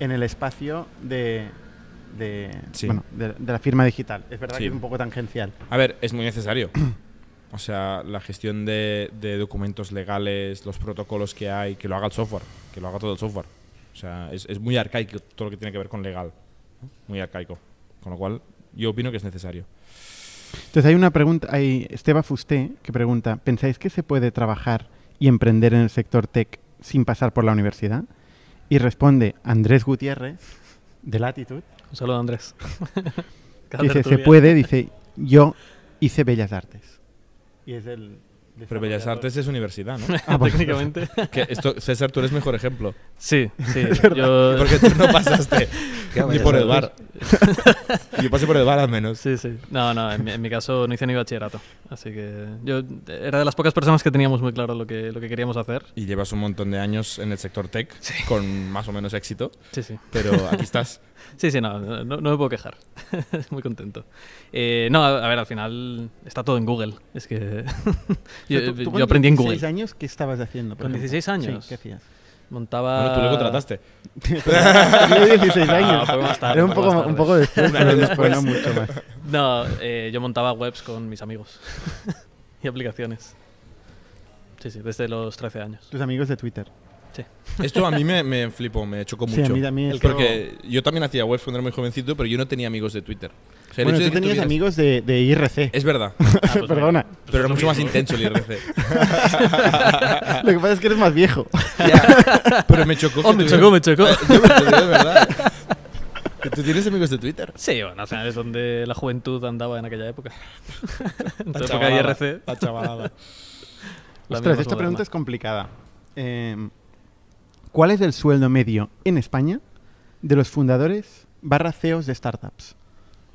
en el espacio de, de, Sí. bueno, de, de la firma digital. Es verdad Sí. que es un poco tangencial. A ver, es muy necesario. O sea, la gestión de, de documentos legales, los protocolos que hay, que lo haga el software, que lo haga todo el software. O sea, es, es muy arcaico todo lo que tiene que ver con legal. ¿no? Muy arcaico. Con lo cual, yo opino que es necesario. Entonces hay una pregunta, hay Esteba Fusté que pregunta, ¿pensáis que se puede trabajar y emprender en el sector tech sin pasar por la universidad? Y responde Andrés Gutiérrez, de Latitude, Un saludo, Andrés. Dice, se puede, dice, yo hice Bellas Artes. Y es el... Pero Bellas Artes es universidad, ¿no? Ah, bueno. Técnicamente. Que esto, César, tú eres mejor ejemplo. Sí, sí. Yo, Porque tú no pasaste ¿Qué ni por el bar. Yo pasé por el bar al menos. Sí, sí. No, no, en mi, en mi caso no hice ni bachillerato. Así que yo era de las pocas personas que teníamos muy claro lo que, lo que queríamos hacer. Y llevas un montón de años en el sector tech con más o menos éxito. Sí, sí. Pero aquí estás. Sí, sí, no, no, no me puedo quejar. muy contento. Eh, no, a, a ver, al final está todo en Google. Es que yo, Pero tú- tú yo con aprendí en 16 Google. años qué estabas haciendo? ¿Con ejemplo? 16 años? Sí, ¿qué hacías? Montaba... Bueno, tú le contrataste. Tenía 16 años. fue más tarde, Era un fue poco, más un tarde. poco después, pero después no mucho más. No, eh, yo montaba webs con mis amigos y aplicaciones. Sí, sí, desde los 13 años. Tus amigos de Twitter. Esto a mí me, me flipó, me chocó Sí, mucho. a mí también El- esto- Porque yo también hacía webs cuando era muy jovencito, pero yo no tenía amigos de Twitter. O sea, Bueno, de tú tenías tuvieras- amigos de, de IRC. Es verdad, Ah, pues Perdona. pero era mucho más intenso el IRC. Lo que pasa es que eres más viejo. pero me chocó. Oh, me chocó, me chocó. Yo me de verdad. ¿Tú tienes amigos de Twitter? Sí, bueno, al final es donde la juventud andaba en aquella época. en La época chavalada, IRC. La chavalada. la Ostras, esta pregunta es complicada. Eh, ¿Cuál es el sueldo medio en España de los fundadores barra CEOs de startups?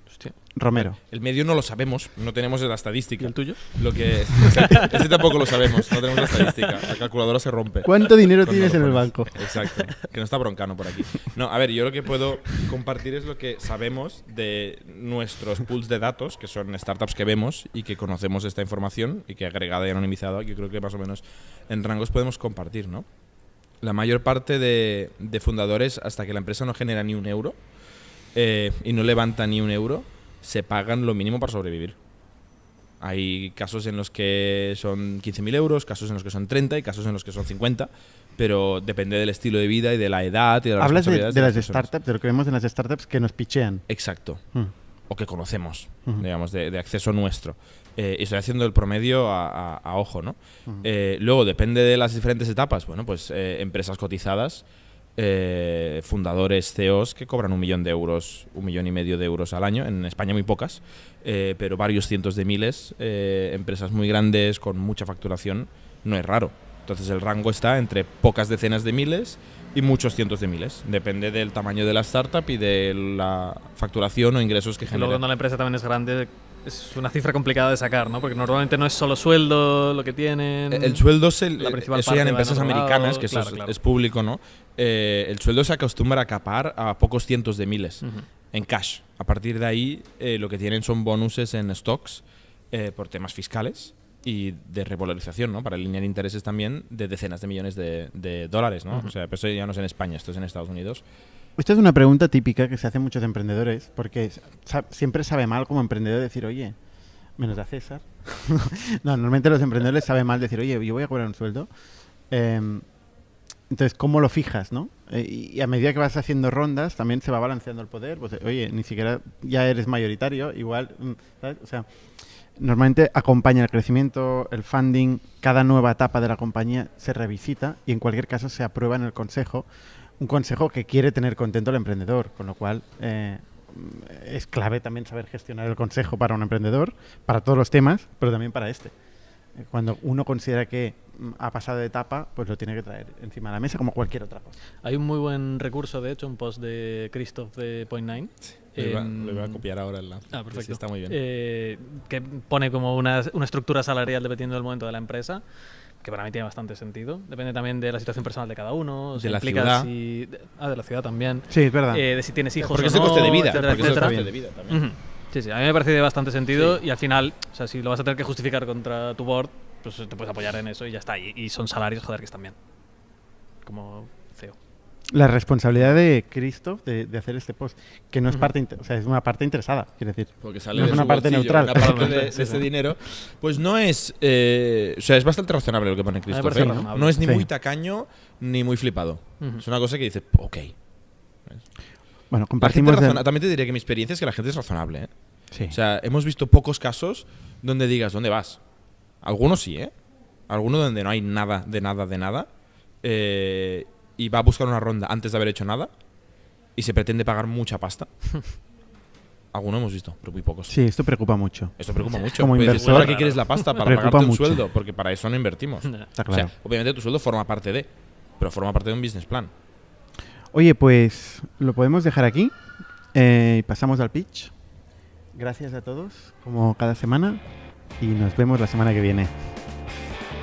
Hostia. Romero. El medio no lo sabemos, no tenemos la ¿Y estadística. el tuyo? Lo que este tampoco lo sabemos, no tenemos la estadística. La calculadora se rompe. ¿Cuánto dinero tienes en el banco? Exacto. Que no está broncano por aquí. No, a ver, yo lo que puedo compartir es lo que sabemos de nuestros pools de datos, que son startups que vemos y que conocemos esta información y que agregada y anonimizada, yo creo que más o menos en rangos podemos compartir, ¿no? La mayor parte de, de fundadores, hasta que la empresa no genera ni un euro eh, y no levanta ni un euro, se pagan lo mínimo para sobrevivir. Hay casos en los que son 15.000 euros, casos en los que son 30 y casos en los que son 50, pero depende del estilo de vida y de la edad y de las Hablas de, de las personas. startups, de lo que vemos en las startups que nos pichean. Exacto. Mm. O que conocemos, digamos, de, de acceso nuestro. Eh, y estoy haciendo el promedio a, a- a ojo, ¿no? Eh, luego, depende de las diferentes etapas. Bueno, pues eh, empresas cotizadas, eh, fundadores, CEOs que cobran un millón de euros, un millón y medio de euros al año. En España muy pocas, eh, pero varios cientos de miles. eh, empresas muy grandes con mucha facturación, no es raro. Entonces el rango está entre pocas decenas de miles y muchos cientos de miles. Depende del tamaño de la startup y de la facturación o ingresos que Y luego genera. cuando la empresa también es grande, es una cifra complicada de sacar, ¿no? Porque normalmente no es solo sueldo lo que tienen. El sueldo es el, La principal eso ya en empresas lado, americanas, que eso es, claro. es público, ¿no? Eh, el sueldo se acostumbra a capar a pocos cientos de miles en cash. A partir de ahí, eh, lo que tienen son bonuses en stocks eh, por temas fiscales y de revalorización, ¿no? Para alinear intereses también de decenas de millones de, de dólares, ¿no? O sea, pero eso ya no es en España, esto es en Estados Unidos. Esta es una pregunta típica que se hace muchos emprendedores, porque siempre sabe mal como emprendedor decir, oye, menos a César. no, normalmente los emprendedores saben mal decir, oye, yo voy a cobrar un sueldo. Em, entonces, ¿cómo lo fijas, no? Eh, y a medida que vas haciendo rondas, también se va balanceando el poder. Pues, eh, oye, ni siquiera ya eres mayoritario, igual, mm. O sea, normalmente acompaña el crecimiento, el funding, cada nueva etapa de la compañía se revisita y en cualquier caso se aprueba en el consejo, un consejo que quiere tener contento al emprendedor, con lo cual eh, es clave también saber gestionar el consejo para un emprendedor, para todos los temas, pero también para este. Eh, Cuando uno considera que mm, ha pasado de etapa, pues lo tiene que traer encima de la mesa como cualquier otra cosa. Hay un muy buen recurso, de hecho, un post de Christoph de Point Nine. Lo iba, lo iba a copiar ahora el lance. Ah, que perfecto. sí, está muy bien. Eh, que pone como una, una estructura salarial dependiendo del momento de la empresa, que para mí tiene bastante sentido. Depende también de la situación personal de cada uno. De si la ciudad. si- de- ah, de la ciudad también. Sí, es verdad. Eh, de si tienes hijos porque o no, coste de vida. etcétera, porque etcétera. coste de vida también. Sí, sí, a mí me parece de bastante sentido y al final, o sea, si lo vas a tener que justificar contra tu board, pues te puedes apoyar en eso y ya está. Y, y son salarios, joder, que están bien. Como. La responsabilidad de Christoph de, de hacer este post, que no es parte, o sea, es una parte interesada, quiero decir. Porque sale No es una parte bolsillo, neutral. Una parte de, ese dinero. Pues no es. eh, o sea, es bastante razonable lo que pone parece ¿eh? No es ni Sí. muy tacaño ni muy flipado. Es una cosa que dice, ok. Bueno, compartimos... razona- También te diré que mi experiencia es que la gente es razonable. ¿eh? Sí. O sea, hemos visto pocos casos donde digas, ¿dónde vas? Algunos sí, ¿eh? Algunos donde no hay nada, de nada, de nada. eh, y va a buscar una ronda antes de haber hecho nada. Y se pretende pagar mucha pasta. Algunos hemos visto, pero muy pocos. sí, esto preocupa mucho. Esto preocupa mucho. Como inversor, ¿Para qué quieres la pasta? Para preocupa pagarte un mucho. sueldo. Porque para eso no invertimos. Está O claro. sea, obviamente tu sueldo forma parte de. Pero forma parte de un business plan. Oye, pues lo podemos dejar aquí eh, y pasamos al pitch. Gracias a todos, como cada semana, y nos vemos la semana que viene.